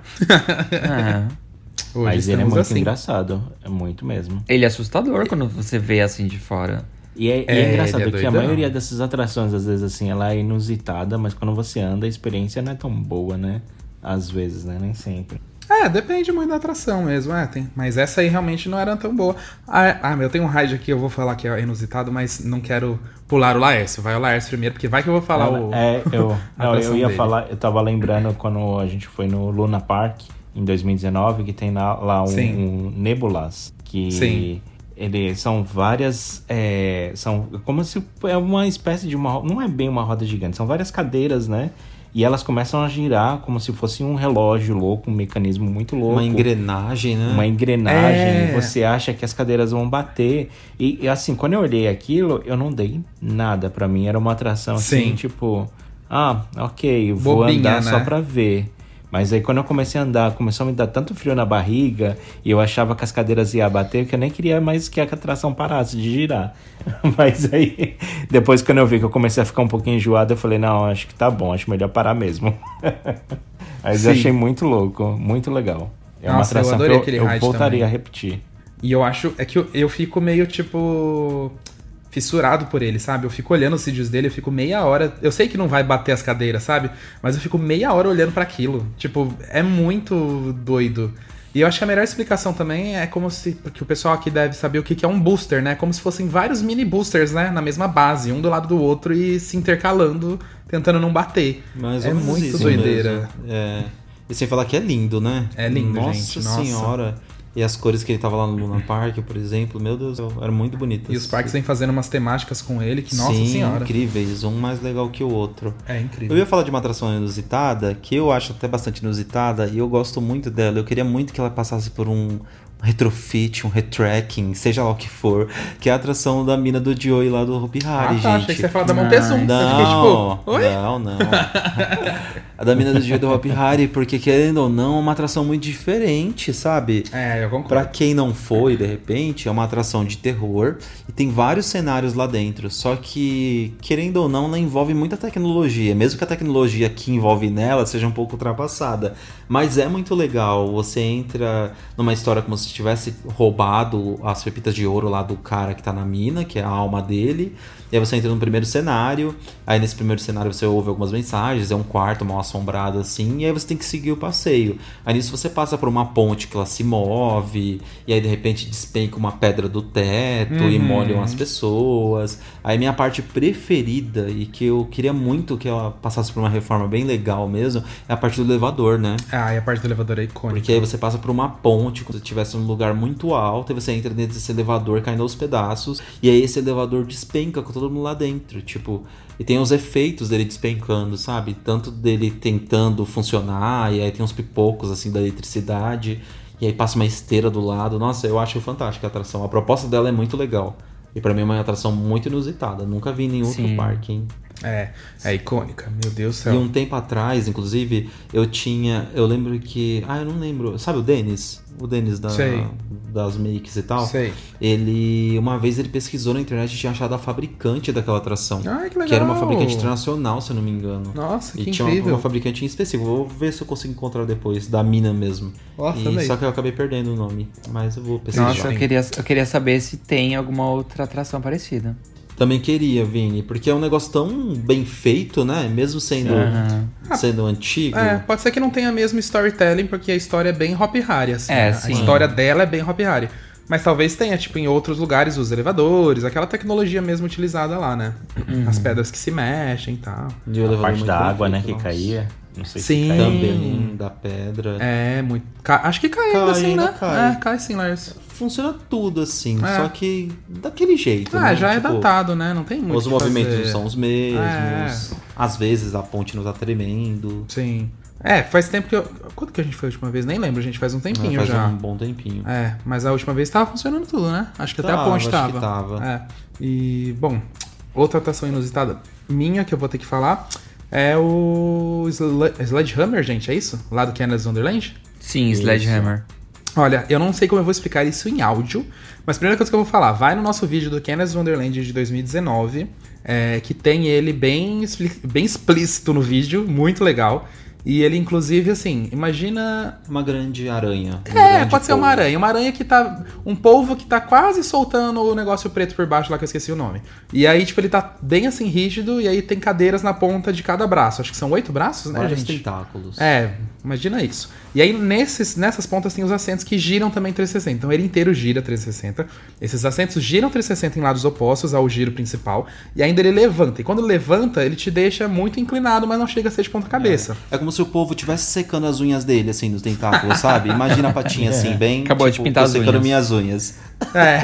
S5: É.
S3: Hoje
S4: Mas ele é muito
S3: assim.
S4: engraçado. É muito mesmo.
S5: Ele é assustador quando você vê assim de fora.
S4: E é, e é
S3: É,
S4: engraçado
S3: ele é
S4: que a maioria dessas atrações, às vezes, assim, ela é inusitada, mas quando você anda, a experiência não é tão boa, né? Às vezes, né? Nem sempre.
S3: É, depende muito da atração mesmo, é, tem. Mas essa aí realmente não era tão boa. Ah, ah, meu, tem um raid aqui, eu vou falar que é inusitado, mas não quero pular o Laércio. Vai o Laércio primeiro, porque vai que eu vou falar o.
S4: É, eu,
S3: a
S4: não, eu ia
S3: dele.
S4: falar, eu tava lembrando quando a gente foi no Luna Park em 2019, que tem lá, lá um, um Nebulas, que
S3: Sim.
S4: Ele são várias. é, são como se é uma espécie de uma. Não é bem uma roda gigante, são várias cadeiras, né? E elas começam a girar como se fosse um relógio louco, um mecanismo muito louco.
S2: Uma engrenagem, né?
S4: Uma engrenagem.
S3: É.
S4: Você acha que as cadeiras vão bater. E, e, assim, quando eu olhei aquilo, eu não dei nada. Pra mim era uma atração assim,
S3: Sim.
S4: tipo. Ah, ok, vou
S3: Bobinha,
S4: andar só
S3: né?
S4: pra ver. Mas aí quando eu comecei a andar, começou a me dar tanto frio na barriga e eu achava que as cadeiras iam bater que eu nem queria mais que a atração parasse de girar. Mas aí, depois quando eu vi que eu comecei a ficar um pouquinho enjoado, eu falei, não, acho que tá bom, acho melhor parar mesmo. Mas eu
S3: Sim.
S4: achei muito louco, muito legal. É uma
S3: Nossa, eu
S4: atração
S3: adorei
S4: que
S3: aquele
S4: eu, eu voltaria
S3: também.
S4: a repetir.
S3: E eu acho. É que eu, eu fico meio, tipo. Fissurado por ele, sabe? Eu fico olhando os vídeos dele, eu fico meia hora. Eu sei que não vai bater as cadeiras, sabe? Mas eu fico meia hora olhando pra aquilo. Tipo, é muito doido. E eu acho que a melhor explicação também é como se. Porque o pessoal aqui deve saber o que é um booster, né? Como se fossem vários mini boosters, né? Na mesma base, um do lado do outro e se intercalando, tentando não bater.
S2: Mais
S3: é muito doideira.
S2: mesmo. É. E sem falar que é lindo, né?
S3: É lindo,
S2: Nossa
S3: gente, nossa.
S2: senhora. E as cores que ele tava lá no Luna Park, por exemplo, meu Deus, era muito bonito.
S3: E os parques vêm fazendo umas temáticas com ele que, nossa
S2: Sim,
S3: senhora.
S2: incríveis, um mais legal que o outro.
S3: É incrível.
S2: Eu ia falar de uma atração inusitada, que eu acho até bastante inusitada, e eu gosto muito dela. Eu queria muito que ela passasse por um retrofit, um retracking, seja lá o que for, que é a atração da mina do Joey lá do Hopi Hari,
S3: Ah, tá, achei
S2: gente.
S3: que você ia falar da Montezum. Eu
S2: Não,
S3: fiquei tipo, oi?
S2: não, não. a da mina do Joey do Hopi Hari, porque querendo ou não, é uma atração muito diferente, sabe?
S3: É, eu concordo.
S2: Pra quem não foi, de repente, é uma atração de terror e tem vários cenários lá dentro. Só que, querendo ou não, ela envolve muita tecnologia. Mesmo que a tecnologia que envolve nela seja um pouco ultrapassada. Mas é muito legal. Você entra numa história como se tivesse roubado as pepitas de ouro lá do cara que tá na mina, que é a alma dele. E aí você entra no primeiro cenário. Aí nesse primeiro cenário você ouve algumas mensagens. É um quarto mal assombrado assim. E aí você tem que seguir o passeio. Aí nisso você passa por uma ponte que ela se move. E aí de repente despenca uma pedra do teto e
S3: Uhum.
S2: molham as pessoas. Aí minha parte preferida e que eu queria muito que ela passasse por uma reforma bem legal mesmo é a parte do elevador, né?
S3: Ah, e a parte do elevador é icônica.
S2: Porque aí você passa por uma ponte, como se estivesse num lugar muito alto, e você entra dentro desse elevador caindo aos pedaços, e aí esse elevador despenca com todo mundo lá dentro, tipo, e tem os efeitos dele despencando, sabe? Tanto dele tentando funcionar, e aí tem uns pipocos assim da eletricidade, e aí passa uma esteira do lado. Nossa, eu acho fantástica a atração. A proposta dela é muito legal. E pra mim é uma atração muito inusitada. Nunca vi em nenhum outro
S5: Sim.
S2: parque, hein?
S3: É, é icônica, meu Deus do céu.
S2: E um tempo atrás, inclusive, eu tinha. Eu lembro que. Ah, eu não lembro. Sabe o Denis? O Denis da,
S3: Sei.
S2: das makes e tal?
S3: Sei.
S2: Ele. Uma vez ele pesquisou na internet e tinha achado a fabricante daquela atração.
S3: Ai, que legal.
S2: Que era uma fabricante internacional, se eu não me engano.
S3: Nossa,
S2: E
S3: que
S2: tinha uma,
S3: incrível.
S2: uma fabricante em específico. Vou ver se eu consigo encontrar depois, da mina mesmo.
S3: Nossa,
S2: E- só que eu acabei perdendo o nome. Mas eu vou pesquisar.
S5: Nossa, eu queria, eu queria saber se tem alguma outra atração parecida.
S2: Também queria, Vini, porque é um negócio tão bem feito, né? Mesmo sendo,
S5: Aham.
S2: sendo antigo.
S3: É, pode ser que não tenha mesmo storytelling, porque a história é bem Hop Harry, assim.
S5: É,
S3: A
S5: sim.
S3: história dela é bem Hop Harry. Mas talvez tenha, tipo, em outros lugares, os elevadores, aquela tecnologia mesmo utilizada lá, né?
S5: Uhum.
S3: As pedras que se mexem e tal.
S2: E o
S4: A
S2: elevador
S4: parte da água, né,
S2: feito,
S4: que
S2: nossa.
S4: caía. Não sei
S3: Sim.
S4: se caía.
S2: Também, da pedra.
S3: É, muito. ca- Acho que cai, ainda
S2: Cai,
S3: assim,
S2: ainda
S3: né?
S2: cai.
S3: É, cai sim, Lars.
S2: Funciona tudo assim,
S3: É.
S2: só que daquele jeito.
S3: Ah,
S2: né?
S3: já é
S2: Tipo,
S3: datado, né? Não tem muito.
S2: Os movimentos
S3: fazer.
S2: não são os mesmos.
S3: É.
S2: Às vezes a ponte não tá tremendo.
S3: Sim. É, faz tempo que eu. Quando que a gente foi a última vez? Nem lembro, gente. Faz um tempinho
S2: faz
S3: já.
S2: um bom tempinho.
S3: É, mas a última vez tava funcionando tudo, né? Acho que até a
S2: Tava,
S3: ponte
S2: acho
S3: tava.
S2: que tava.
S3: É. E, bom, outra atração inusitada minha que eu vou ter que falar é o Sle- Sledgehammer, gente, é isso? Lá do Canada's Wonderland?
S5: Sim, Sledgehammer.
S3: Olha, eu não sei como eu vou explicar isso em áudio, mas a primeira coisa que eu vou falar, vai no nosso vídeo do Canada's Wonderland de 2019, é, que tem ele bem, bem explícito no vídeo, muito legal. E ele, inclusive, assim, imagina
S2: Uma grande aranha. um
S3: é,
S2: grande
S3: pode ser uma aranha. Uma aranha que tá. Um polvo que tá quase soltando o negócio preto por baixo lá que eu esqueci o nome. E aí, tipo, ele tá bem assim rígido, e aí tem cadeiras na ponta de cada braço. Acho que são oito braços, né,
S2: Vários
S3: gente?
S2: tentáculos.
S3: É, Imagina isso. E aí, nesses, nessas pontas tem os assentos que giram também 360. Então, ele inteiro gira 360. Esses assentos giram 360 em lados opostos ao giro principal. E ainda ele levanta. E quando levanta, ele te deixa muito inclinado, mas não chega a ser de ponta cabeça.
S2: É como se o povo estivesse secando as unhas dele, assim, nos tentáculos, sabe? Imagina a patinha assim, bem.
S5: Acabou de
S2: tipo,
S5: pintar
S2: tô
S5: as
S2: secando
S5: unhas.
S2: minhas unhas.
S3: É.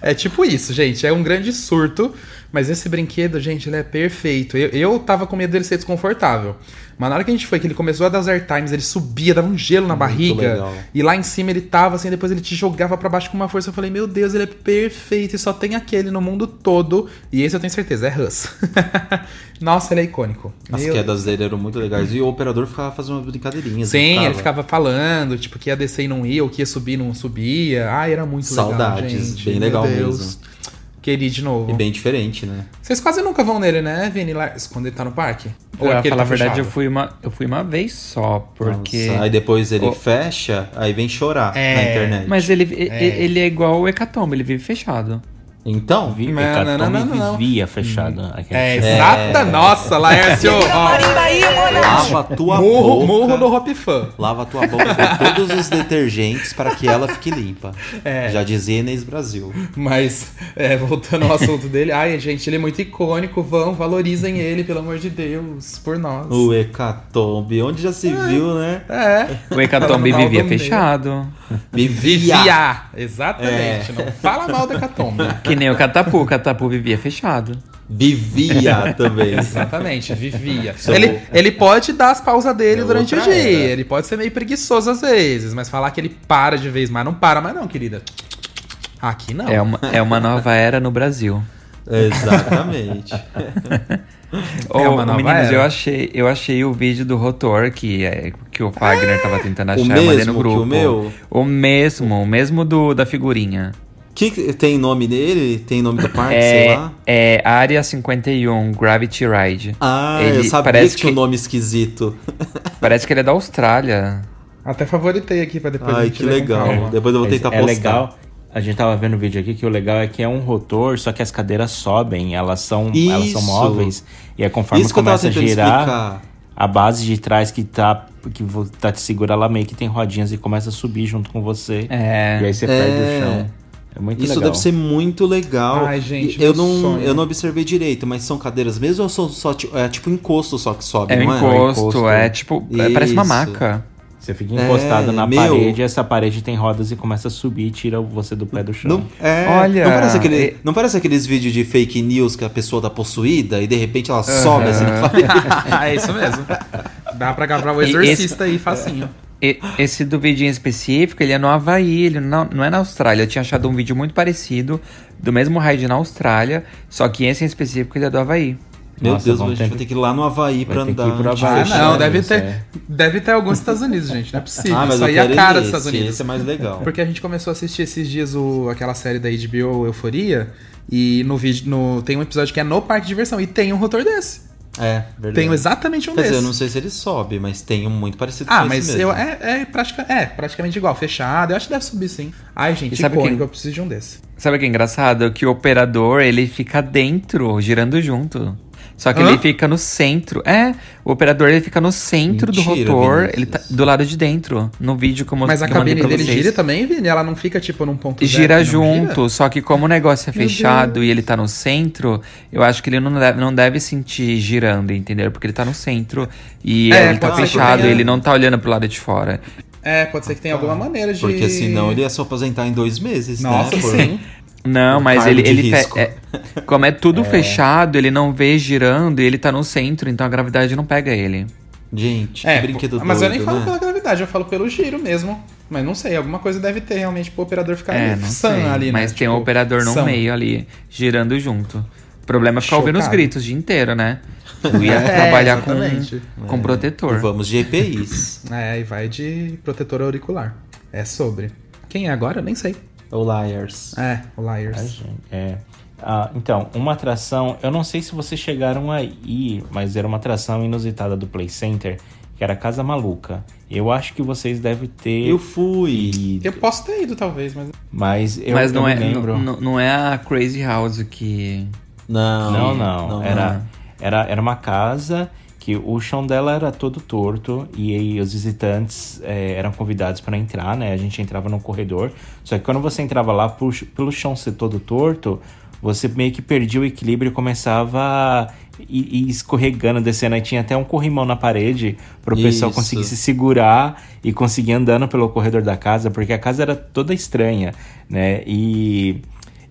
S3: é tipo isso, gente. É um grande surto. Mas esse brinquedo, gente, ele é perfeito. Eu, eu tava com medo dele ser desconfortável. Mas na hora que a gente foi, que ele começou a dar os airtimes, ele subia, dava um gelo na barriga.
S2: legal.
S3: E lá em cima ele tava assim, depois ele te jogava pra baixo com uma força. Eu falei, meu Deus, ele é perfeito. E só tem aquele no mundo todo. E esse eu tenho certeza, é Russ. Nossa, ele é icônico.
S2: As
S3: Meu-
S2: quedas dele eram muito legais. E o operador ficava fazendo umas brincadeirinhas.
S3: Sim,
S2: não
S3: ele ficava falando, tipo, que ia descer e não ia, ou que ia subir e não subia. Ai, era muito legal,
S2: Saudades, bem
S3: Meu
S2: legal
S3: Deus.
S2: mesmo.
S3: Ir de novo.
S2: E bem diferente, né?
S3: Vocês quase nunca vão nele, né, Vini Lars, quando ele tá no parque? Ou é ele
S5: falar a
S3: tá
S5: verdade,
S3: fechado?
S5: eu fui, uma, eu fui uma vez só, porque...
S2: Nossa, aí depois ele
S5: Oh.
S2: fecha, aí vem chorar
S3: É,
S2: na internet.
S5: Mas ele, e- ele é igual o Hecatombe, ele vive fechado.
S2: Então,
S4: Vive,
S3: Não,
S4: Hecatombe
S3: não, não, não, não.
S4: vivia fechado. aquele
S3: É, exata. Nossa, Laércio.
S2: lava a tua
S3: murro,
S2: boca.
S3: murro do Hop Fan.
S2: Lava a tua boca com todos os detergentes para que ela fique limpa.
S3: É.
S2: Já dizia Inês Brasil.
S3: Mas, é, voltando ao assunto dele. Ai, gente, ele é muito icônico. Vão, valorizem ele, pelo amor de Deus, por nós.
S2: O Hecatombe, onde já se viu, né?
S3: É.
S5: O Hecatombe vivia fechado.
S2: Vivia.
S3: Vivia. Exatamente. Não fala mal do Hecatombe.
S5: Que nem o Catapu, o Catapu vivia fechado.
S2: Vivia também.
S3: Exatamente, vivia. Ele, ele pode dar as pausas dele
S2: É
S3: durante o dia.
S2: era.
S3: Ele pode ser meio preguiçoso às vezes, mas falar que ele para de vez mais não para mais não, querida. Aqui não.
S5: É uma, é uma nova era no Brasil.
S2: Exatamente.
S3: É uma nova
S5: meninos,
S3: era.
S5: eu achei, eu achei o vídeo do Rotor que, é, que o Fagner tava tentando achar,
S2: o
S5: mandei no
S2: que
S5: grupo.
S2: o meu?
S5: O mesmo, o mesmo do, da figurinha.
S2: que tem nome dele? Tem nome do parque, sei
S5: É,
S2: lá?
S5: é Área 51, Gravity Ride.
S2: Ah,
S5: Ele
S2: eu sabia
S5: parece
S2: que tinha um nome esquisito.
S5: Parece que ele é da Austrália.
S3: Até favoritei aqui pra depois a
S2: Ai,
S3: gente
S2: que legal. Depois eu vou
S4: Mas
S2: tentar
S4: é
S2: postar.
S4: legal. A gente tava vendo o vídeo aqui que o legal é que é um rotor, só que as cadeiras sobem, elas são, elas são
S2: Isso.
S4: móveis. E aí conforme
S2: Isso
S4: começa a girar,
S2: explicar.
S4: a base de trás que tá, que tá te segura, ela meio que tem rodinhas e começa a subir junto com você.
S5: É.
S4: E aí você
S2: É.
S4: perde o chão. É muito
S2: Isso
S4: legal.
S2: deve ser muito legal.
S3: Ai, gente,
S2: eu não,
S3: sonho.
S2: eu não observei direito, mas são cadeiras mesmo ou são só ti- é tipo encosto só que sobe,
S5: É um
S2: não
S5: encosto,
S4: encosto.
S5: é tipo, é, parece uma
S2: Isso.
S5: maca.
S4: Você fica encostado
S2: É,
S4: na
S2: meu.
S4: parede, e essa parede tem rodas e começa a subir e tira você do pé do chão.
S2: Não, é,
S5: Olha,
S2: não parece, aquele,
S5: e-
S2: não parece aqueles vídeos de fake news que a pessoa tá possuída e de repente ela sobe assim na parede.
S3: é isso mesmo. Dá pra gravar o
S5: E esse-
S3: exorcista aí facinho.
S5: Esse do vídeo em específico, ele é no Havaí, ele não, não é na Austrália. Eu tinha achado um vídeo muito parecido, do mesmo raid na Austrália, só que esse em específico ele é do Havaí.
S2: Meu
S4: Nossa,
S2: Deus, a
S4: vamos
S2: gente
S4: ter
S2: vai ter que ir lá no Havaí pra
S4: que
S2: andar.
S4: ir pro
S2: de
S4: Havaí.
S3: Ah, não, deve
S4: isso,
S3: ter,
S4: é.
S3: deve ter alguns Estados Unidos, gente. Não é possível.
S2: Ah, mas
S3: Isso
S2: eu
S3: aí é cara dos Estados Unidos.
S2: esse é mais legal.
S3: Porque a gente começou a assistir esses dias o, aquela série da HBO Euforia. E no vídeo no, tem um episódio que é no parque de diversão. E tem um rotor desse.
S2: É, verdade.
S3: Tem exatamente um
S2: Quer
S3: desse.
S2: dizer, eu não sei se ele sobe, mas tem um muito parecido
S3: Ah,
S2: com
S3: mas
S2: esse
S3: eu,
S2: mesmo.
S3: é, é, pratica- é praticamente igual, fechado. Eu acho que deve subir sim. Ai, gente,
S5: E sabe
S3: icônico,
S5: quem-
S3: eu preciso de um desse.
S5: Sabe o que é engraçado? Que o operador, ele fica dentro, girando junto. Só que
S3: Hã?
S5: ele fica no centro. É, o operador ele fica no centro do
S2: Mentira,
S5: rotor,
S2: Vinícius.
S5: ele tá do lado de dentro, no vídeo como
S3: Mas a cabine
S5: pra
S3: dele
S5: vocês.
S3: gira também, Vini? Ela não fica tipo num ponto zero
S5: Gira
S3: que não gira?
S5: junto, só que como o negócio é
S3: Meu
S5: fechado e ele tá no centro, eu acho que ele não deve, não deve sentir girando, entendeu? Porque ele tá no centro e
S3: É,
S5: ele tá fechado
S3: tenha-
S5: e ele não tá olhando pro lado de fora.
S3: É, pode ser que tenha alguma maneira de.
S2: Porque senão ele ia se aposentar em dois meses,
S3: Nossa,
S2: né? Por-
S3: sim.
S5: Não,
S2: Um
S5: mas ele, ele
S2: risco.
S5: é- como é tudo fechado, ele não vê girando e ele tá no centro, então a gravidade não pega ele.
S2: Gente,
S3: É,
S2: que brinquedo
S3: pô, mas eu nem
S2: doido,
S3: falo
S2: né?
S3: pela gravidade, eu falo pelo giro mesmo. Mas não sei, alguma coisa deve ter realmente pro operador ficar
S5: É,
S3: ali, ali, né?
S5: mas tem um
S3: Tipo,
S5: operador no
S3: san.
S5: meio ali, girando junto. O problema é ficar ouvindo os
S3: Chocado.
S5: gritos o dia inteiro, né? Eu ia
S3: É,
S5: trabalhar com, com protetor.
S2: Vamos de EPIs.
S3: É, e vai de protetor auricular. É sobre. Quem é agora? Eu nem sei.
S2: Ou Liars.
S3: É, o Liars.
S4: gente, É. Ah, então, uma atração, eu não sei se vocês chegaram a ir, mas era uma atração inusitada do Play Center, que era a Casa Maluca. Eu acho que vocês devem ter
S2: Eu fui.
S4: ido,
S3: Eu posso ter ido, talvez, mas.
S4: mas eu,
S5: mas não é,
S4: me lembro.
S5: não, não é a Crazy House que.
S2: Não,
S4: Não, não, era,
S5: não.
S4: era, era uma casa que o chão dela era todo torto e aí os visitantes é, eram convidados para entrar, né? A gente entrava no corredor. Só que quando você entrava lá por, pelo chão ser todo torto, você meio que perdia o equilíbrio e começava a ir, ir escorregando, descendo. Aí tinha até um corrimão na parede para o pessoal conseguir se segurar e conseguir andando pelo corredor da casa, porque a casa era toda estranha, né? E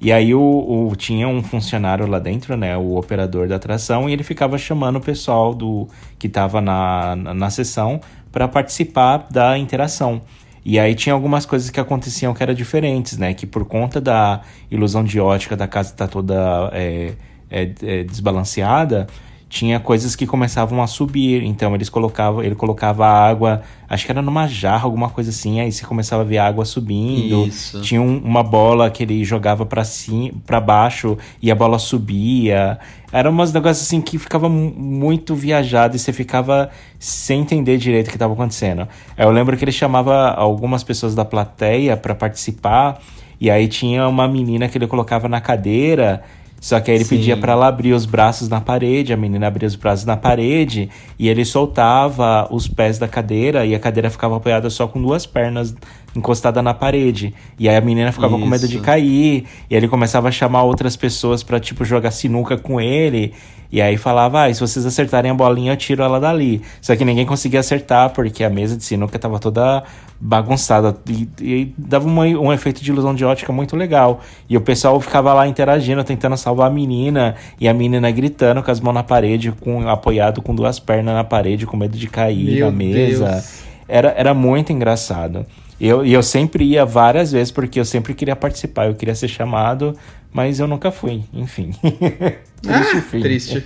S4: e aí o, o- tinha um funcionário lá dentro, né, o operador da atração, e ele ficava chamando o pessoal do que estava na, na, na sessão para participar da interação. E aí tinha algumas coisas que aconteciam que eram diferentes, né, que por conta da ilusão de ótica da casa estar toda é, é, é, desbalanceada, tinha coisas que começavam a subir. Então eles colocavam, ele colocava água, acho que era numa jarra, alguma coisa assim, aí você começava a ver a água subindo.
S2: Isso.
S4: Tinha um- uma bola que ele jogava pra cima, para baixo e a bola subia. Era umas negócios assim que ficava mu- muito viajado e você ficava sem entender direito o que estava acontecendo. Eu lembro que ele chamava algumas pessoas da plateia pra participar e aí tinha uma menina que ele colocava na cadeira só que aí ele
S2: Sim.
S4: pedia pra ela abrir os braços na parede, a menina abria os braços na parede e ele soltava os pés da cadeira e a cadeira ficava apoiada só com duas pernas encostada na parede. E aí a menina ficava com medo de
S2: Isso.
S4: cair, e aí ele começava a chamar outras pessoas pra tipo jogar sinuca com ele. E aí falava, ah, se vocês acertarem a bolinha, eu tiro ela dali. Só que ninguém conseguia acertar, porque a mesa de sinuca tava toda bagunçada. E, e dava uma- um efeito de ilusão de ótica muito legal. E o pessoal ficava lá interagindo, tentando salvar a menina. E a menina gritando com as mãos na parede, com, apoiado com duas pernas na parede, com medo de cair
S3: Meu
S4: na mesa.
S3: Deus.
S4: Era, era muito engraçado. E eu, e eu sempre ia várias vezes, porque eu sempre queria participar, eu queria ser chamado, mas eu nunca fui, enfim. triste
S3: Ah,
S4: fim.
S3: triste.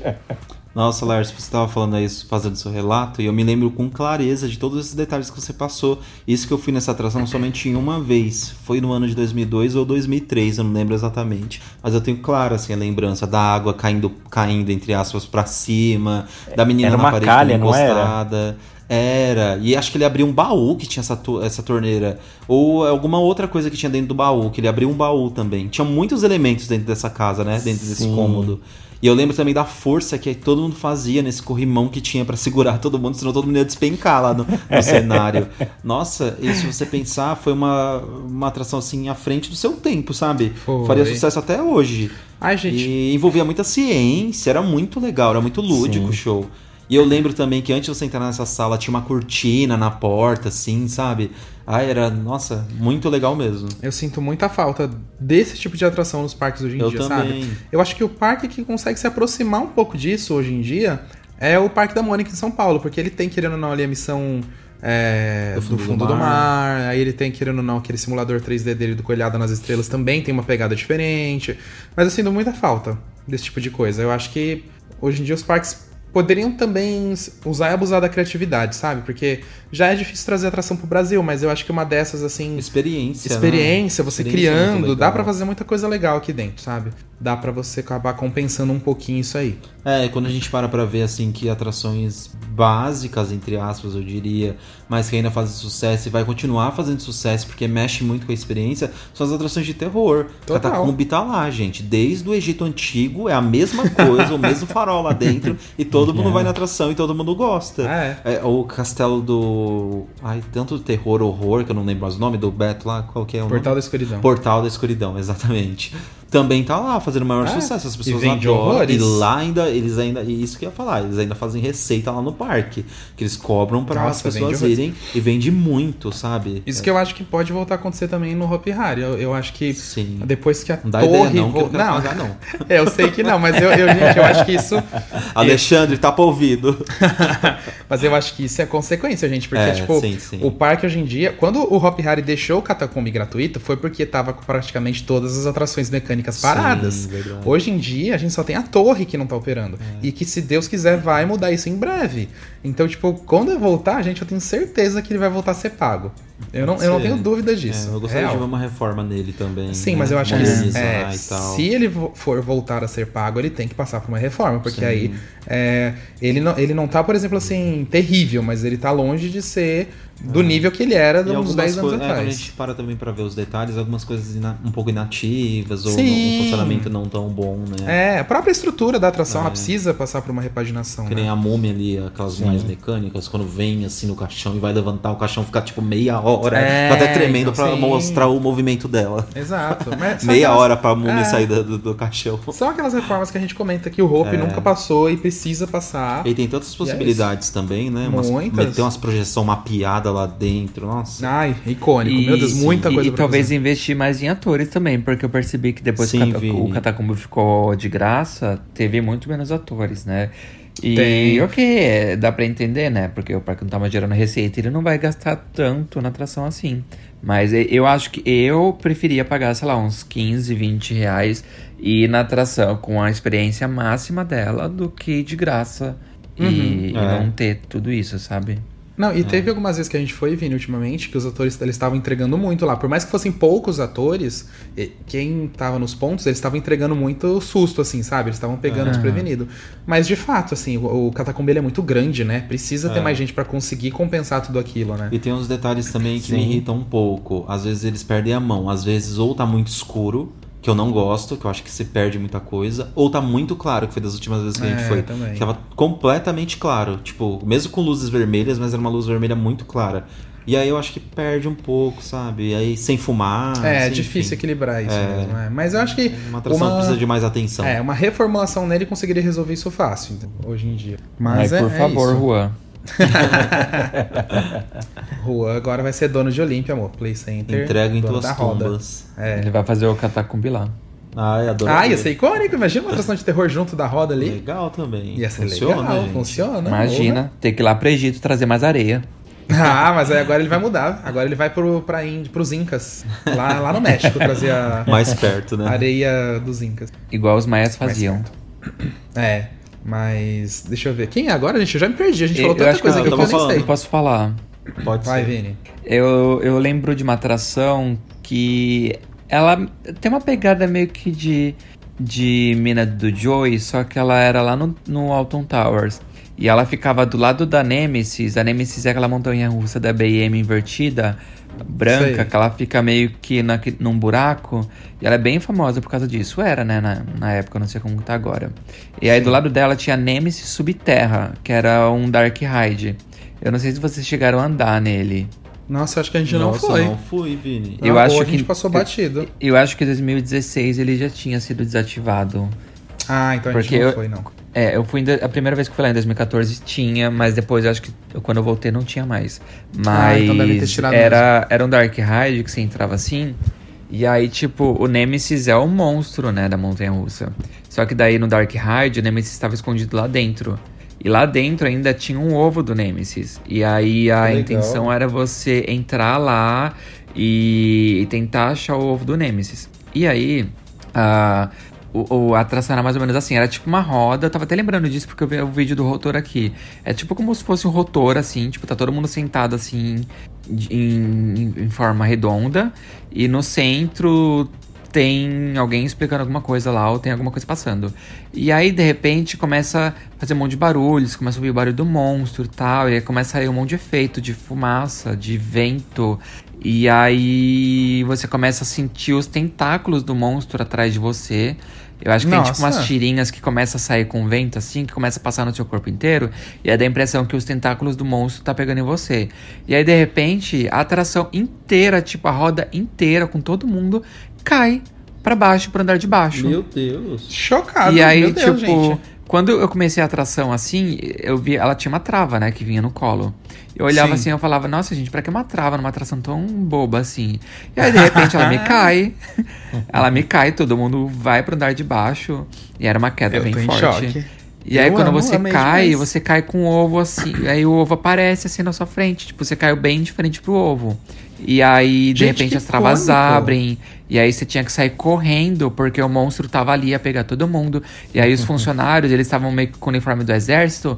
S2: Nossa, Lars, você estava falando aí, fazendo seu relato, e eu me lembro com clareza de todos esses detalhes que você passou. Isso que eu fui nessa atração somente em uma vez. Foi no ano de 2002 ou 2003, eu não lembro exatamente. Mas eu tenho claro, assim, a lembrança da água caindo, caindo entre aspas, pra cima, da menina
S4: Era
S2: na
S4: uma
S2: parede
S4: calha, não era?
S2: Era, e acho que ele abriu um baú que tinha essa, to- essa torneira. Ou alguma outra coisa que tinha dentro do baú, que ele abriu um baú também. Tinha muitos elementos dentro dessa casa, né? Dentro desse
S4: Sim.
S2: cômodo. E eu lembro também da força que todo mundo fazia nesse corrimão que tinha pra segurar todo mundo, senão todo mundo ia despencar lá no, no cenário. Nossa, e se você pensar, foi uma, uma atração assim à frente do seu tempo, sabe?
S3: Foi.
S2: Faria sucesso até hoje.
S3: Ai, gente.
S2: E envolvia muita ciência, era muito legal, era muito lúdico o show. E eu lembro também que antes de você entrar nessa sala tinha uma cortina na porta, assim, sabe? Ah, era, nossa, muito legal mesmo.
S3: Eu sinto muita falta desse tipo de atração nos parques hoje em
S2: Eu
S3: dia,
S2: também.
S3: sabe? Eu acho que o parque que consegue se aproximar um pouco disso hoje em dia é o Parque da Mônica em São Paulo, porque ele tem, querendo ou não, ali a missão é,
S2: Do
S3: do
S2: fundo
S3: fundo,
S2: do
S3: do,
S2: mar.
S3: mar. Aí ele tem, querendo ou não, aquele simulador 3D dele do Coelhada nas Estrelas também tem uma pegada diferente. Mas eu sinto muita falta desse tipo de coisa. Eu acho que hoje em dia os parques poderiam também usar e abusar da criatividade, sabe? Porque já é difícil trazer atração pro Brasil, mas eu acho que uma dessas, assim,
S2: Experiência. né?
S3: experiência, você
S2: Experiência é
S3: criando, dá
S2: legal.
S3: pra fazer muita coisa legal aqui dentro, sabe? Dá pra você acabar compensando um pouquinho isso aí.
S2: É, quando a gente para pra ver assim que atrações básicas, entre aspas, eu diria, mas que ainda fazem sucesso e vai continuar fazendo sucesso porque mexe muito com a experiência, são as atrações de terror.
S3: Total.
S2: Catacumbi tá lá, gente. Desde o Egito Antigo é a mesma coisa, o mesmo farol lá dentro, e todo mundo vai na atração e todo mundo gosta.
S3: É.
S2: É, o castelo do. Ai, tanto terror, horror, que eu não lembro mais o nome do Beto lá, qual que é o
S3: Portal
S2: nome?
S3: da Escuridão.
S2: Portal da Escuridão, exatamente. Também tá lá fazendo o maior
S3: É,
S2: sucesso. As
S3: e
S2: pessoas
S3: vende
S2: adoram.
S3: horrores.
S2: E lá ainda, eles ainda. E isso que eu ia falar, eles ainda fazem receita lá no parque. Que eles cobram pra
S3: Nossa,
S2: as pessoas irem e vende muito, sabe?
S3: Isso que eu acho que pode voltar a acontecer também no Hopi Hari. Eu, eu acho que
S2: Sim.
S3: depois que a
S2: Não dá
S3: torre...
S2: ideia, não, que eu
S3: vo-
S2: não pagar, não.
S3: É, eu sei que não, mas eu, eu, gente, eu acho que isso...
S2: Alexandre, tapa ouvido.
S3: Mas eu acho que isso é consequência, gente. Porque,
S2: É,
S3: tipo,
S2: sim, sim.
S3: o parque hoje em dia. Quando o Hop Hari deixou o Catacombi gratuito, foi porque tava com praticamente todas as atrações mecânicas paradas.
S2: verdade.
S3: hoje em dia, a gente só tem a torre que não tá operando.
S2: É.
S3: E que, se Deus quiser, vai mudar isso em breve. Então, tipo, quando eu voltar, gente, eu tenho certeza que ele vai voltar a ser pago. Eu não, eu não tenho dúvida disso.
S2: É, eu gostaria
S3: Real.
S2: de ver uma reforma nele também.
S3: Sim,
S2: né?
S3: mas eu acho que é,
S2: tal.
S3: se ele for voltar a ser pago, ele tem que passar por uma reforma, porque aí é, ele, não, ele não tá, por exemplo, assim, terrível, mas ele tá longe de ser do nível que ele era
S2: E
S3: uns
S2: algumas
S3: 10 anos
S2: é, quando a
S3: atrás.
S2: gente para também pra ver os detalhes, algumas coisas um pouco inativas ou
S3: Sim.
S2: um funcionamento não tão bom, né?
S3: É, a própria estrutura da atração,
S2: É.
S3: ela precisa passar por uma repaginação.
S2: Que nem
S3: né?
S2: a múmia ali, aquelas mais mecânicas, quando vem assim no caixão e vai levantar, o caixão fica tipo meia hora,
S3: É,
S2: tá até tremendo
S3: então,
S2: pra
S3: sim.
S2: mostrar o movimento dela.
S3: Exato.
S2: Meia
S3: aquelas-
S2: hora pra múmia
S3: É.
S2: sair do, do, do caixão.
S3: São aquelas reformas que a gente comenta que o Hope
S2: É.
S3: nunca passou e precisa passar.
S2: E tem tantas possibilidades também, né? Umas,
S3: Muitas.
S2: Meter umas projeção lá dentro, nossa.
S3: Ai, icônico. Meu Deus, muita
S5: e,
S3: coisa
S5: E
S3: pra
S5: talvez
S3: fazer.
S5: investir mais em atores também, porque eu percebi que depois
S2: Sim,
S5: que o Catacumba ficou de graça, teve muito menos atores, né? E
S3: Tem.
S5: ok, dá pra entender, né? Porque o parque não tava gerando receita, ele não vai gastar tanto na atração assim. Mas e- eu acho que eu preferia pagar, sei lá, uns 15, 20 reais e ir na atração com a experiência máxima dela do que de graça e, e
S2: É.
S5: não ter tudo isso, sabe?
S3: Não,
S2: É.
S3: e teve algumas vezes que a gente foi, Vini, ultimamente, que os atores eles estavam entregando muito lá. Por mais que fossem poucos atores, quem tava nos pontos, eles estavam entregando muito susto, assim, sabe? Eles estavam pegando
S2: É.
S3: desprevenido. Mas, de fato, assim, o, o catacumba é muito grande, né? Precisa ter
S2: É.
S3: mais gente pra conseguir compensar tudo aquilo, né?
S2: E tem uns detalhes também que me
S5: Sim.
S2: irritam um pouco. Às vezes eles perdem a mão. Às vezes ou tá muito escuro, que eu não gosto, que eu acho que se perde muita coisa, ou tá muito claro, que foi das últimas vezes que a gente
S3: É,
S2: foi.
S3: também.
S2: Que tava completamente claro. Tipo, mesmo com luzes vermelhas, mas era uma luz vermelha muito clara. E aí eu acho que perde um pouco, sabe? E aí sem fumar.
S3: é, é
S2: sem-
S3: difícil
S2: enfim.
S3: equilibrar isso
S2: É.
S3: mesmo. é. Mas eu acho que.
S2: Uma atração que precisa de mais atenção.
S3: É, uma reformulação nele conseguiria resolver isso fácil, entendeu? hoje em dia. Mas é,
S5: por
S3: é
S5: favor,
S3: isso.
S5: Juan.
S3: Juan agora vai ser dono de Olímpia, amor. Play Center.
S2: Entrega em tuas tumbas.
S3: É.
S5: Ele vai fazer o Catacumbi lá.
S2: Ai, adoro.
S3: Ah, ia ser icônico. Imagina uma atração de terror junto da roda ali.
S2: Legal também.
S3: Ia ser
S2: Funciona,
S3: legal,
S2: gente?
S3: funciona.
S5: Imagina, ter que ir lá pro Egito trazer mais areia.
S3: Ah, mas aí agora ele vai mudar. Agora ele vai pro, pra Índia, pros Incas. Lá, lá no México, trazer a
S2: Mais perto, né?
S3: areia dos Incas.
S5: Igual os maias faziam.
S3: É, mas. Deixa eu ver. Quem é agora, gente? Eu já me perdi. A gente
S5: Eu,
S3: falou tanta
S5: acho que
S3: coisa
S5: eu,
S3: que eu nem
S2: falando.
S3: sei.
S5: eu posso falar.
S2: Pode
S3: Vai,
S2: ser.
S3: Vini.
S5: Eu, eu lembro de uma atração que ela tem uma pegada meio que de, de Mina do Joey, só que ela era lá no, no Alton Towers. E ela ficava do lado da Nemesis. A Nemesis é aquela montanha russa da BM invertida, branca,
S3: Sei.
S5: que ela fica meio que na, num buraco. E ela é bem famosa por causa disso. Era, né, na, na época, não sei como tá agora. E aí do lado dela tinha a Nemesis Subterra, que era um Dark Ride. Eu não sei se vocês chegaram a andar nele.
S3: Nossa, eu acho que a gente não
S2: Nossa,
S3: foi.
S2: não fui, Vini.
S5: Eu
S3: Ah,
S5: acho
S3: ou a
S5: que-
S3: gente passou batido.
S5: Eu acho que em 2016 ele já tinha sido desativado.
S3: Ah, então a gente não
S5: eu-
S3: foi, não.
S5: É, eu fui do- a primeira vez que eu fui lá em 2014 tinha, mas depois eu acho que quando eu voltei não tinha mais. Mas
S3: Ah, então deve ter tirado
S5: era, era um Dark Ride que você entrava assim. E aí, tipo, o Nemesis é o monstro, né, da montanha russa. Só que daí no Dark Ride o Nemesis estava escondido lá dentro. E lá dentro ainda tinha um ovo do Nemesis. E aí a
S3: legal.
S5: intenção era você entrar lá e, e tentar achar o ovo do Nemesis. E aí, a, o, a atração era mais ou menos assim, era tipo uma roda, eu tava até lembrando disso porque eu vi o vídeo do rotor aqui. É tipo como se fosse um rotor, assim, tipo, tá todo mundo sentado assim, em, em forma redonda, e no centro tem alguém explicando alguma coisa lá, ou tem alguma coisa passando. E aí, de repente, começa a fazer um monte de barulhos, começa a ouvir o barulho do monstro e tal, e aí começa a sair um monte de efeito, de fumaça, de vento. E aí você começa a sentir os tentáculos do monstro atrás de você. Eu acho que tem tipo
S3: Nossa.
S5: umas tirinhas que começa a sair com vento assim, que começa a passar no seu corpo inteiro, e aí dá a impressão que os tentáculos do monstro tá pegando em você. E aí de repente, a atração inteira, tipo a roda inteira com todo mundo cai pra baixo, pro andar de baixo.
S2: Meu Deus.
S3: Chocado,
S5: E aí,
S3: meu Deus,
S5: tipo,
S3: gente.
S5: Quando eu comecei a atração assim, eu vi, ela tinha uma trava, né, que vinha no colo. Eu olhava
S3: Sim.
S5: assim, eu falava, nossa, gente, pra que uma trava numa atração tão boba assim? E aí, de repente, ela me cai. ela me cai, todo mundo vai pro andar de baixo. E era uma queda
S3: Eu
S5: bem forte.
S3: choque.
S5: E aí,
S3: Eu
S5: quando
S3: amo,
S5: você cai,
S3: demais.
S5: você cai com o ovo assim. aí o ovo aparece assim na sua frente. Tipo, você caiu bem de frente pro ovo. E aí, de
S3: Gente,
S5: repente,
S3: que
S5: as travas
S3: cômico.
S5: abrem. E aí você tinha que sair correndo, porque o monstro tava ali a pegar todo mundo. E aí os funcionários, eles estavam meio que com o uniforme do exército.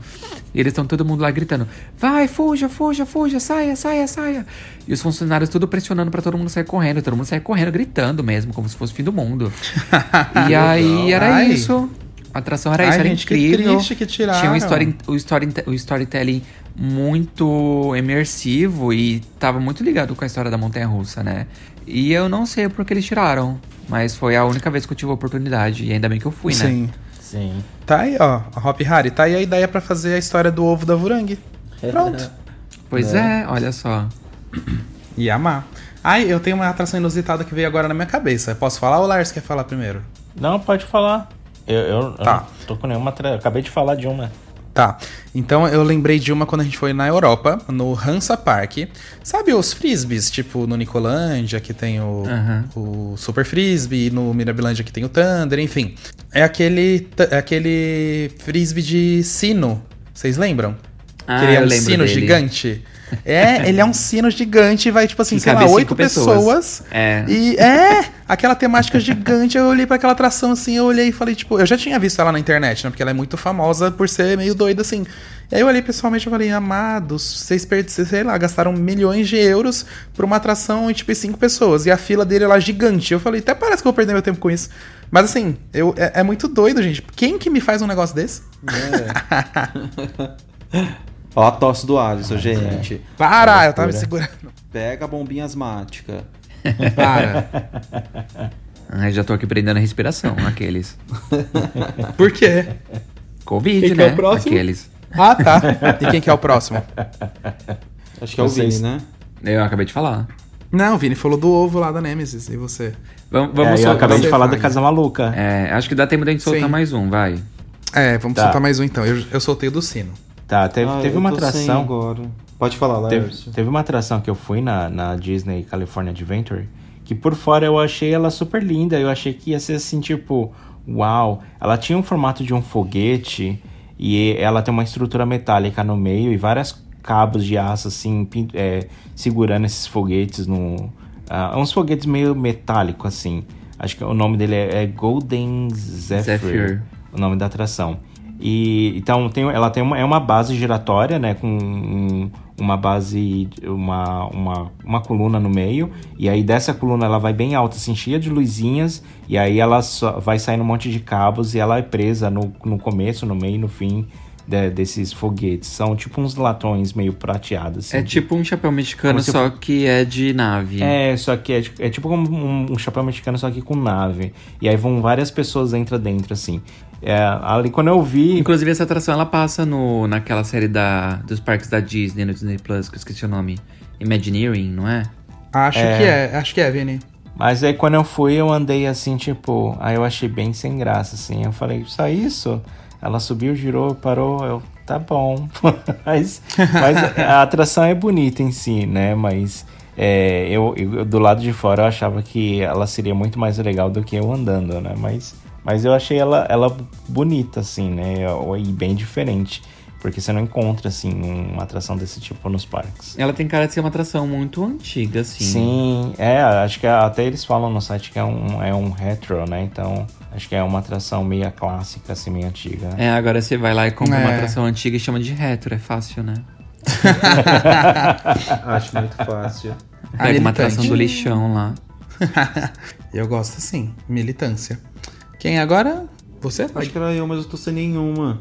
S5: E eles estão todo mundo lá gritando: Vai, fuja, fuja, fuja, saia, saia, saia. E os funcionários tudo pressionando pra todo mundo sair correndo. Todo mundo sair correndo, gritando mesmo, como se fosse o fim do mundo. e aí era
S3: Ai.
S5: isso. A atração era
S3: Ai,
S5: isso, era
S3: gente, que
S5: incrível.
S3: triste que tiraram.
S5: Tinha um story, o, story, o storytelling muito imersivo e tava muito ligado com a história da montanha russa, né? E eu não sei por que eles tiraram, mas foi a única vez que eu tive a oportunidade e ainda bem que eu fui, né?
S3: Sim.
S4: Sim.
S3: Tá aí, ó. A Hop Hari, tá aí a ideia pra fazer a história do ovo da Vurang. Pronto.
S5: Pois é, olha só.
S3: Ia amar. Ai, eu tenho uma atração inusitada que veio agora na minha cabeça. Posso falar ou o Lars quer falar primeiro?
S4: Não, pode falar. Eu, eu, eu
S3: Tá.
S4: não tô com nenhuma. Tra... Acabei de falar de uma.
S3: Tá. Então eu lembrei de uma quando a gente foi na Europa, no Hansa Park. Sabe os frisbees, tipo no Nicolândia, que tem o,
S5: Aham.
S3: o Super Frisbee, no Mirabilândia que tem o Thunder, enfim. É aquele, é aquele frisbee de sino. Vocês lembram?
S5: Ah,
S3: que ele é um sino
S5: dele.
S3: gigante. É, ele é um sino gigante vai, tipo assim,
S5: Que
S3: sei lá, oito pessoas.
S5: pessoas. É.
S3: E é, aquela temática gigante. Eu olhei pra aquela atração assim, eu olhei e falei, tipo, eu já tinha visto ela na internet, né? Porque ela é muito famosa por ser meio doida assim. E aí eu olhei pessoalmente e falei, amados, vocês perderam, sei lá, gastaram milhões de euros por uma atração e, tipo, cinco pessoas. E a fila dele lá gigante. Eu falei, até parece que eu vou perder meu tempo com isso. Mas assim, eu, é, é muito doido, gente. Quem que me faz um negócio desse?
S2: Ó a tosse do Alisson, gente.
S3: Para, eu tava me segurando.
S2: Pega a bombinha asmática.
S3: Para.
S5: Ai, já tô aqui prendendo a respiração, aqueles.
S3: Por quê?
S5: Covid,
S3: Quem que
S5: né?
S3: é o próximo?
S5: Aqueles.
S3: Ah, tá. E quem que é o próximo?
S2: Acho que é o
S4: Vocês-
S2: Vini, né?
S5: Eu acabei de falar.
S3: Não, o Vini falou do ovo lá da Nemesis. E você?
S5: Vamos,
S4: É,
S5: vamos
S4: eu
S5: soltar.
S4: acabei de falar
S3: vai.
S4: da Casa Maluca.
S5: É, acho que dá tempo da gente soltar
S3: Sim.
S5: mais um, vai.
S3: É, vamos
S4: Tá.
S3: soltar mais um então. Eu, eu soltei o do sino.
S4: Tá, teve,
S2: Ah,
S4: teve uma atração.
S2: agora. Pode falar,
S4: Teve,
S2: Lércio.
S4: teve uma atração que eu fui na, na Disney California Adventure que por fora eu achei ela super linda. Eu achei que ia ser assim, tipo, uau. Ela tinha um formato de um foguete e ela tem uma estrutura metálica no meio e vários cabos de aço, assim, é, segurando esses foguetes no. ah, uns foguetes meio metálico, assim. Acho que o nome dele é, é Golden Zephyr,
S5: Zephyr.
S4: o nome da atração. E então tem, ela tem uma, é uma base giratória, né, com um- uma base, uma, uma, uma coluna no meio, e aí dessa coluna ela vai bem alta, assim, cheia de luzinhas, e aí ela só vai saindo um monte de cabos e ela é presa no, no começo, no meio e no fim de- desses foguetes. São tipo uns latões meio prateados. assim.
S5: É tipo um chapéu mexicano,
S4: se
S5: só que é de nave.
S4: É, só que é, é tipo um, um chapéu mexicano, só que com nave. E aí vão várias pessoas entra dentro, assim. É, ali quando eu vi.
S5: Inclusive, essa atração ela passa no, naquela série da, dos parques da Disney, no Disney Plus, que eu esqueci o nome. Imagineering, não é?
S3: Acho
S4: É.
S3: que é, acho que é, Vini.
S4: Mas aí quando eu fui, eu andei assim, tipo. Aí eu achei bem sem graça, assim. Eu falei, só isso? Ela subiu, girou, parou. Eu, tá bom. mas, mas a atração é bonita em si, né? Mas. é, eu, eu- do lado de fora eu achava que ela seria muito mais legal do que eu andando, né? Mas, mas eu achei ela, ela bonita, assim, né? E bem diferente. Porque você não encontra, assim, uma atração desse tipo nos parques.
S5: Ela tem cara de ser uma atração muito antiga, assim.
S4: Sim, é, acho que até eles falam no site que é um, é um retro, né? Então, acho que é uma atração meio clássica, assim, meio antiga.
S5: É, agora você vai lá e compra uma
S3: É.
S5: atração antiga e chama de retro, é fácil, né?
S2: Acho muito fácil.
S3: A
S5: Pega uma atração do lixão lá.
S3: Eu gosto assim, militância. Quem agora? Você?
S2: Acho que era eu, mas eu tô sem nenhuma.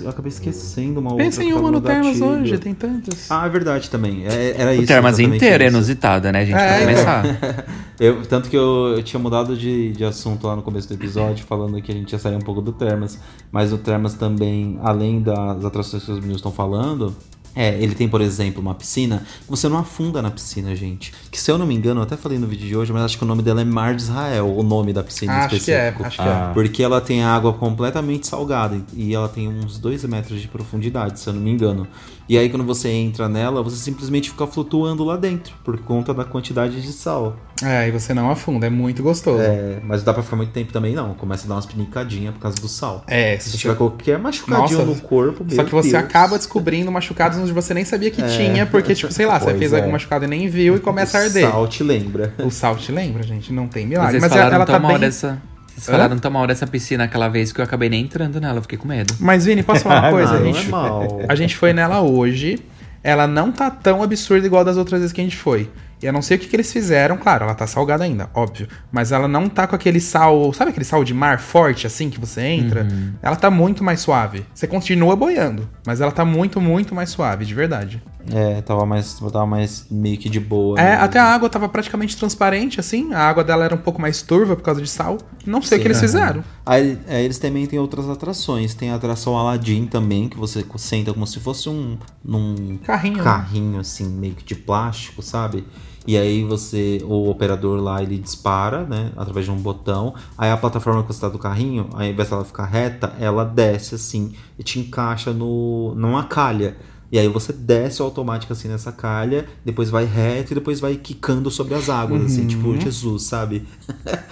S2: Eu acabei esquecendo uma
S3: Pensa
S2: outra.
S3: em
S2: que
S3: uma no Termas hoje, tem tantas.
S2: Ah, é verdade também. É- era isso.
S5: O Termas inteiro é inusitada, né, gente?
S3: É,
S5: pra
S3: então.
S5: começar.
S2: Eu, tanto que eu, eu tinha mudado de, de assunto lá no começo do episódio, falando que a gente ia sair um pouco do Termas. Mas o Termas também, além das atrações que os meninos estão falando, é, ele tem, por exemplo, uma piscina. Você não afunda na piscina, gente. Que se eu não me engano, eu até falei no vídeo de hoje, mas acho que o nome dela é Mar de Israel, o nome da piscina
S3: Acho que é,
S2: específico.
S3: acho que é.
S2: Porque ela tem água completamente salgada e ela tem uns 2 metros de profundidade, se eu não me engano. E aí quando você entra nela, você simplesmente fica flutuando lá dentro, por conta da quantidade de sal.
S3: É, e você não afunda, é muito gostoso.
S2: É, mas não dá pra ficar muito tempo também não, começa a dar umas pinicadinhas por causa do sal.
S3: É,
S2: Se
S3: se
S2: tiver
S3: você...
S2: qualquer machucadinho
S3: Nossa,
S2: no corpo,
S3: Só que você
S2: Deus.
S3: acaba descobrindo machucados onde você nem sabia que
S2: É.
S3: tinha, porque, tipo, sei lá, você fez
S4: é.
S3: algum machucado e nem viu e começa a arder.
S2: O sal te lembra.
S3: O sal te lembra, gente? Não tem
S5: Mas
S3: milagre. Mas
S5: falaram
S3: ela
S5: tão
S3: tá bem.
S5: dessa. Vocês
S3: Hã?
S5: falaram tão mal dessa piscina aquela vez que eu acabei nem entrando nela, eu fiquei com medo.
S3: Mas, Vini, posso falar uma coisa?
S2: Ah,
S3: a,
S2: não
S3: gente,
S2: é mal.
S3: a gente foi nela hoje. Ela não tá tão absurda igual das outras vezes que a gente foi. Eu não sei o que, que eles fizeram, claro, ela tá salgada ainda, óbvio. Mas ela não tá com aquele sal, sabe aquele sal de mar forte assim que você entra?
S5: Uhum.
S3: Ela tá muito mais suave. Você continua boiando, mas ela tá muito, muito mais suave, de verdade.
S2: É, tava mais, tava mais meio que de boa.
S3: É,
S2: né?
S3: até a água tava praticamente transparente, assim. A água dela era um pouco mais turva por causa de sal. Não sei o que eles fizeram.
S2: Aí é, eles também têm outras atrações. Tem a atração Aladdin também, que você senta como se fosse um num
S3: Carrinho, né?
S2: carrinho assim, meio que de plástico, sabe? E aí você, o operador lá, ele dispara, né, através de um botão. Aí a plataforma que você tá do carrinho, ao invés dela ficar reta, ela desce assim e te encaixa no numa calha. E aí você desce automático assim nessa calha, depois vai reto e depois vai quicando sobre as águas, assim, tipo Jesus, sabe?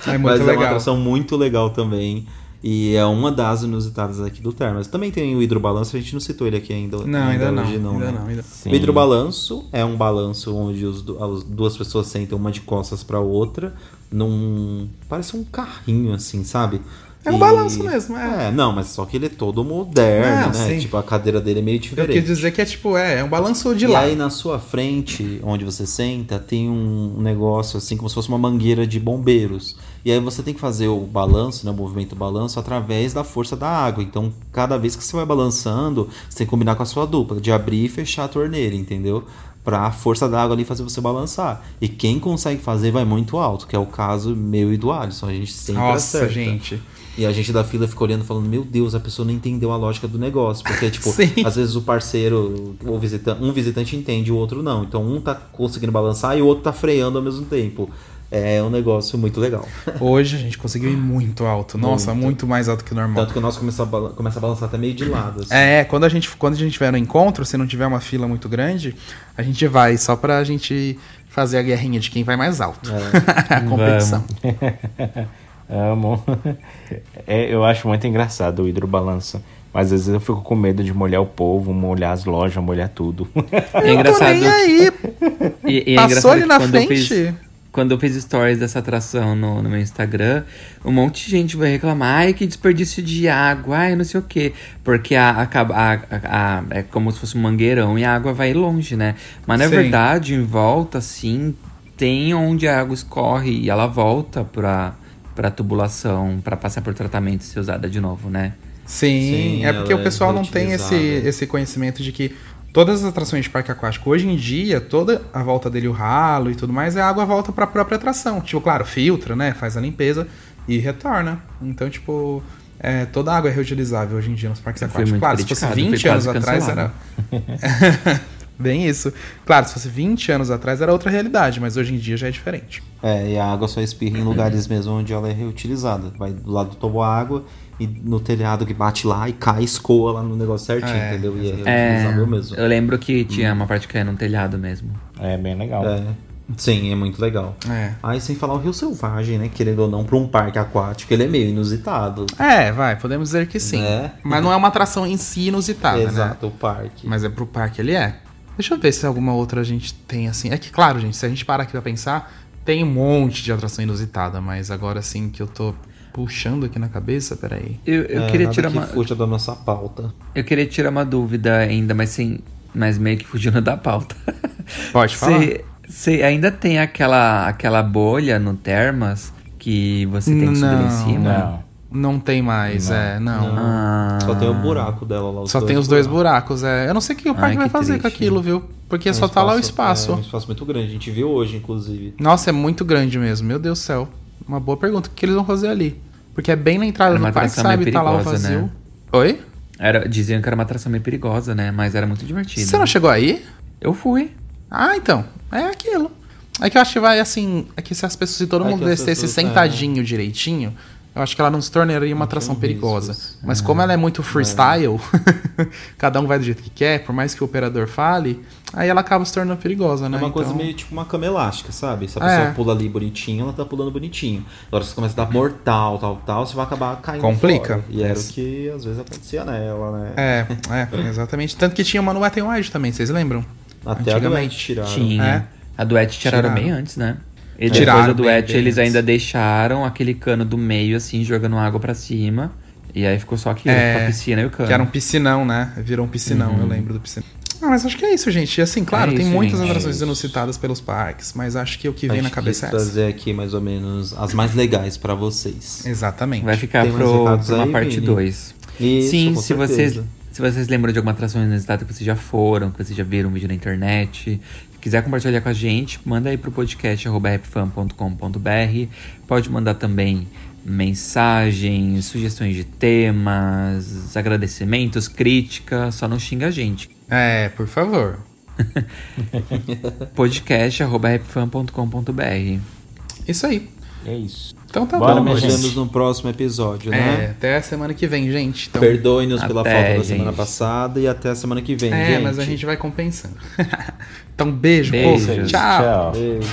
S3: É muito
S2: Mas é uma
S3: legal.
S2: atração muito legal também. E é uma das inusitadas aqui do Termas. Também tem o hidrobalanço, a gente não citou ele aqui ainda.
S3: Não, ainda não.
S2: hoje
S3: ainda
S2: né?
S3: não, ainda.
S2: O hidrobalanço é um balanço onde os as duas pessoas sentam uma de costas pra outra num. Parece um carrinho, assim, sabe?
S3: É um balanço mesmo, é.
S2: É, não, mas só que ele é todo moderno,
S3: Não,
S2: né?
S3: sim.
S2: Tipo, a cadeira dele é meio
S3: Eu
S2: diferente.
S3: quis dizer que é tipo, é, é um balanço de
S2: e
S3: lá.
S2: aí na sua frente, onde você senta, tem um negócio assim, como se fosse uma mangueira de bombeiros. E aí você tem que fazer o balanço, né, o movimento balanço, através da força da água. Então, cada vez que você vai balançando, você tem que combinar com a sua dupla, de abrir e fechar a torneira, entendeu? Pra a força da água ali fazer você balançar. E quem consegue fazer vai muito alto, que é o caso meu e do Alisson. A gente sempre
S3: Nossa,
S2: acerta.
S3: gente.
S2: E a gente da fila fica olhando falando, meu Deus, a pessoa não entendeu a lógica do negócio. Porque, tipo,
S3: Sim.
S2: às vezes o parceiro, o visitante, um visitante entende, o outro não. Então um tá conseguindo balançar e o outro tá freando ao mesmo tempo. É um negócio muito legal.
S3: Hoje a gente conseguiu ir muito alto. Nossa, muito,
S2: Muito.
S3: mais alto que o normal.
S2: Tanto que o nosso começa a, começa a balançar até meio de lado. assim.
S3: É, quando a gente quando a gente tiver no encontro, se não tiver uma fila muito grande, a gente vai só pra gente fazer a guerrinha de quem vai mais alto. a competição.
S4: Amo. É, eu acho muito engraçado o hidrobalanço. Mas às vezes eu fico com medo de molhar o povo, molhar as lojas, molhar tudo.
S5: É engraçado.
S3: Eu tô nem aí.
S5: E, e é
S3: Passou
S5: engraçado
S3: ali na
S5: quando eu
S3: frente.
S5: fiz- quando eu fiz stories dessa atração no, no meu Instagram, um monte de gente vai reclamar, ai, que desperdício de água, ai, não sei o quê. Porque a, a, a- a- é como se fosse um mangueirão e a água vai longe, né? Mas na
S3: Sim.
S5: verdade, em volta, assim, tem onde a água escorre e ela volta pra, pra tubulação, pra passar por tratamento e ser usada de novo, né?
S3: Sim,
S2: Sim,
S3: é porque o pessoal
S2: é
S3: não tem esse, esse conhecimento de que todas as atrações de parque aquático hoje em dia, toda a volta dele, o ralo e tudo mais, a água volta pra própria atração. Tipo, claro, filtra, né? Faz a limpeza e retorna. Então, tipo, é, toda a água é reutilizável hoje em dia nos parques aquáticos. Claro, se fosse
S5: criticado, fui
S3: 20 anos atrás era. Bem isso. Claro, se fosse 20 anos atrás era outra realidade, mas hoje em dia já é diferente.
S2: É, e a água só espirra em lugares mesmo onde ela é reutilizada. Vai do lado do toboágua e no telhado que bate lá e cai, escoa lá no negócio certinho,
S3: É,
S2: entendeu? E é
S5: É,
S2: mesmo.
S5: eu lembro que tinha uma parte que era num telhado mesmo.
S4: É bem legal.
S2: É. Sim, é muito legal.
S3: É.
S2: Aí sem falar o Rio Selvagem, né? Querendo ou não, pra um parque aquático, ele é meio inusitado.
S3: É, vai, podemos dizer que sim.
S2: Né?
S3: Mas não é uma atração em si inusitada, né?
S2: Exato, o parque.
S3: Mas é pro parque ele é. Deixa eu ver se alguma outra a gente tem assim. É que, claro, gente, se a gente parar aqui pra pensar, tem um monte de atração inusitada, mas agora sim que eu tô puxando aqui na cabeça, peraí.
S5: Eu, eu
S2: É,
S5: queria
S2: nada
S5: tirar
S2: que
S5: uma.
S2: fuja da nossa pauta.
S5: Eu queria tirar uma dúvida ainda, mas sem. Mas meio que fugindo da pauta.
S3: Pode falar.
S5: Você, você ainda tem aquela, aquela bolha no Termas que você tem que subir em
S3: Não.
S5: cima?
S4: Não.
S3: Não tem mais, é, não.
S5: Ah,
S2: Só tem o buraco dela lá.
S3: Só tem os dois buracos, é. Eu não sei o que o parque
S5: Ai,
S3: vai fazer com
S5: triste.
S3: aquilo, viu? Porque
S2: É um
S3: só tá lá o
S2: É
S3: espaço.
S2: um espaço muito grande. A gente viu hoje, inclusive.
S3: Nossa, é muito grande mesmo. Meu Deus do céu. Uma boa pergunta. O que eles vão fazer ali? Porque é bem na entrada
S5: Era
S3: do parque, sabe? Tá lá o
S5: perigosa,
S3: vazio.
S5: né?
S3: Oi?
S5: era, diziam que era uma atração meio perigosa, né? Mas era muito divertido.
S3: Você não chegou aí?
S5: Eu fui.
S3: Ah, então. É aquilo. É que eu acho que vai assim. É que se as pessoas, se todo
S2: É
S3: mundo descesse
S2: pessoas,
S3: sentadinho direitinho, eu acho que ela não se tornaria uma atração perigosa.
S2: riscos.
S3: Mas como ela é muito freestyle, cada um vai do jeito que quer, por mais que o operador fale, aí ela acaba se tornando perigosa, né?
S2: É uma coisa
S3: Então-
S2: meio tipo uma cama elástica, sabe? Se a
S3: É.
S2: pessoa pula ali bonitinho, ela tá pulando bonitinho. Agora, se você começa a dar mortal, tal, tal, você vai acabar caindo
S3: Complica.
S2: fora. E era o que às vezes acontecia nela, né?
S3: É, é, exatamente. Tanto que tinha uma no Wet n Wild também, vocês lembram?
S2: Até a
S3: Antigamente.
S2: doente tiraram.
S5: Tinha.
S3: É.
S5: A duete tiraram,
S3: Tiraram.
S5: bem antes, né? E
S3: Tiraram
S5: depois duete
S3: bem
S5: eles
S3: antes.
S5: ainda deixaram aquele cano do meio, assim, jogando água pra cima. E aí ficou só aquilo,
S3: É,
S5: a piscina e o cano.
S3: Que era um piscinão, né? Virou um piscinão,
S2: Uhum.
S3: eu lembro do piscinão. Ah, mas acho que é isso, gente. E assim, claro,
S5: É
S3: tem
S5: isso,
S3: muitas
S5: gente.
S3: atrações
S2: É
S3: inusitadas pelos parques, mas acho que o que vem
S2: Acho
S3: na
S2: que
S3: cabeça é essa.
S2: trazer aqui mais ou menos as mais legais pra vocês.
S3: Exatamente.
S5: Vai ficar pra uma
S2: aí,
S5: parte
S2: Vini?
S5: 2.
S2: Isso,
S5: Sim,
S2: com
S5: se vocês, se vocês lembram de alguma atração inusitada que vocês já foram, que vocês já viram um vídeo na internet, quiser compartilhar com a gente, manda aí pro podcast arroba rapfan.com.br. Pode mandar também mensagens, sugestões de temas, agradecimentos, crítica, só não xinga a gente.
S3: É, por favor.
S5: podcast arroba rapfan.com.br.
S3: Isso aí.
S4: É isso.
S3: Então tá
S4: Bora,
S3: bom,
S2: Nos vemos no próximo episódio,
S3: É,
S2: né?
S3: até a semana que vem, gente. Então,
S2: Perdoe-nos pela falta da
S5: gente.
S2: semana passada e até a semana que vem,
S3: é,
S2: gente.
S3: mas a gente vai compensando. então, beijo,
S5: Beijos.
S3: povo. Tchau.
S4: Tchau.
S2: Beijo.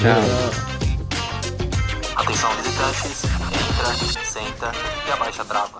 S6: Atenção visitantes, entra, senta e abaixa a trava.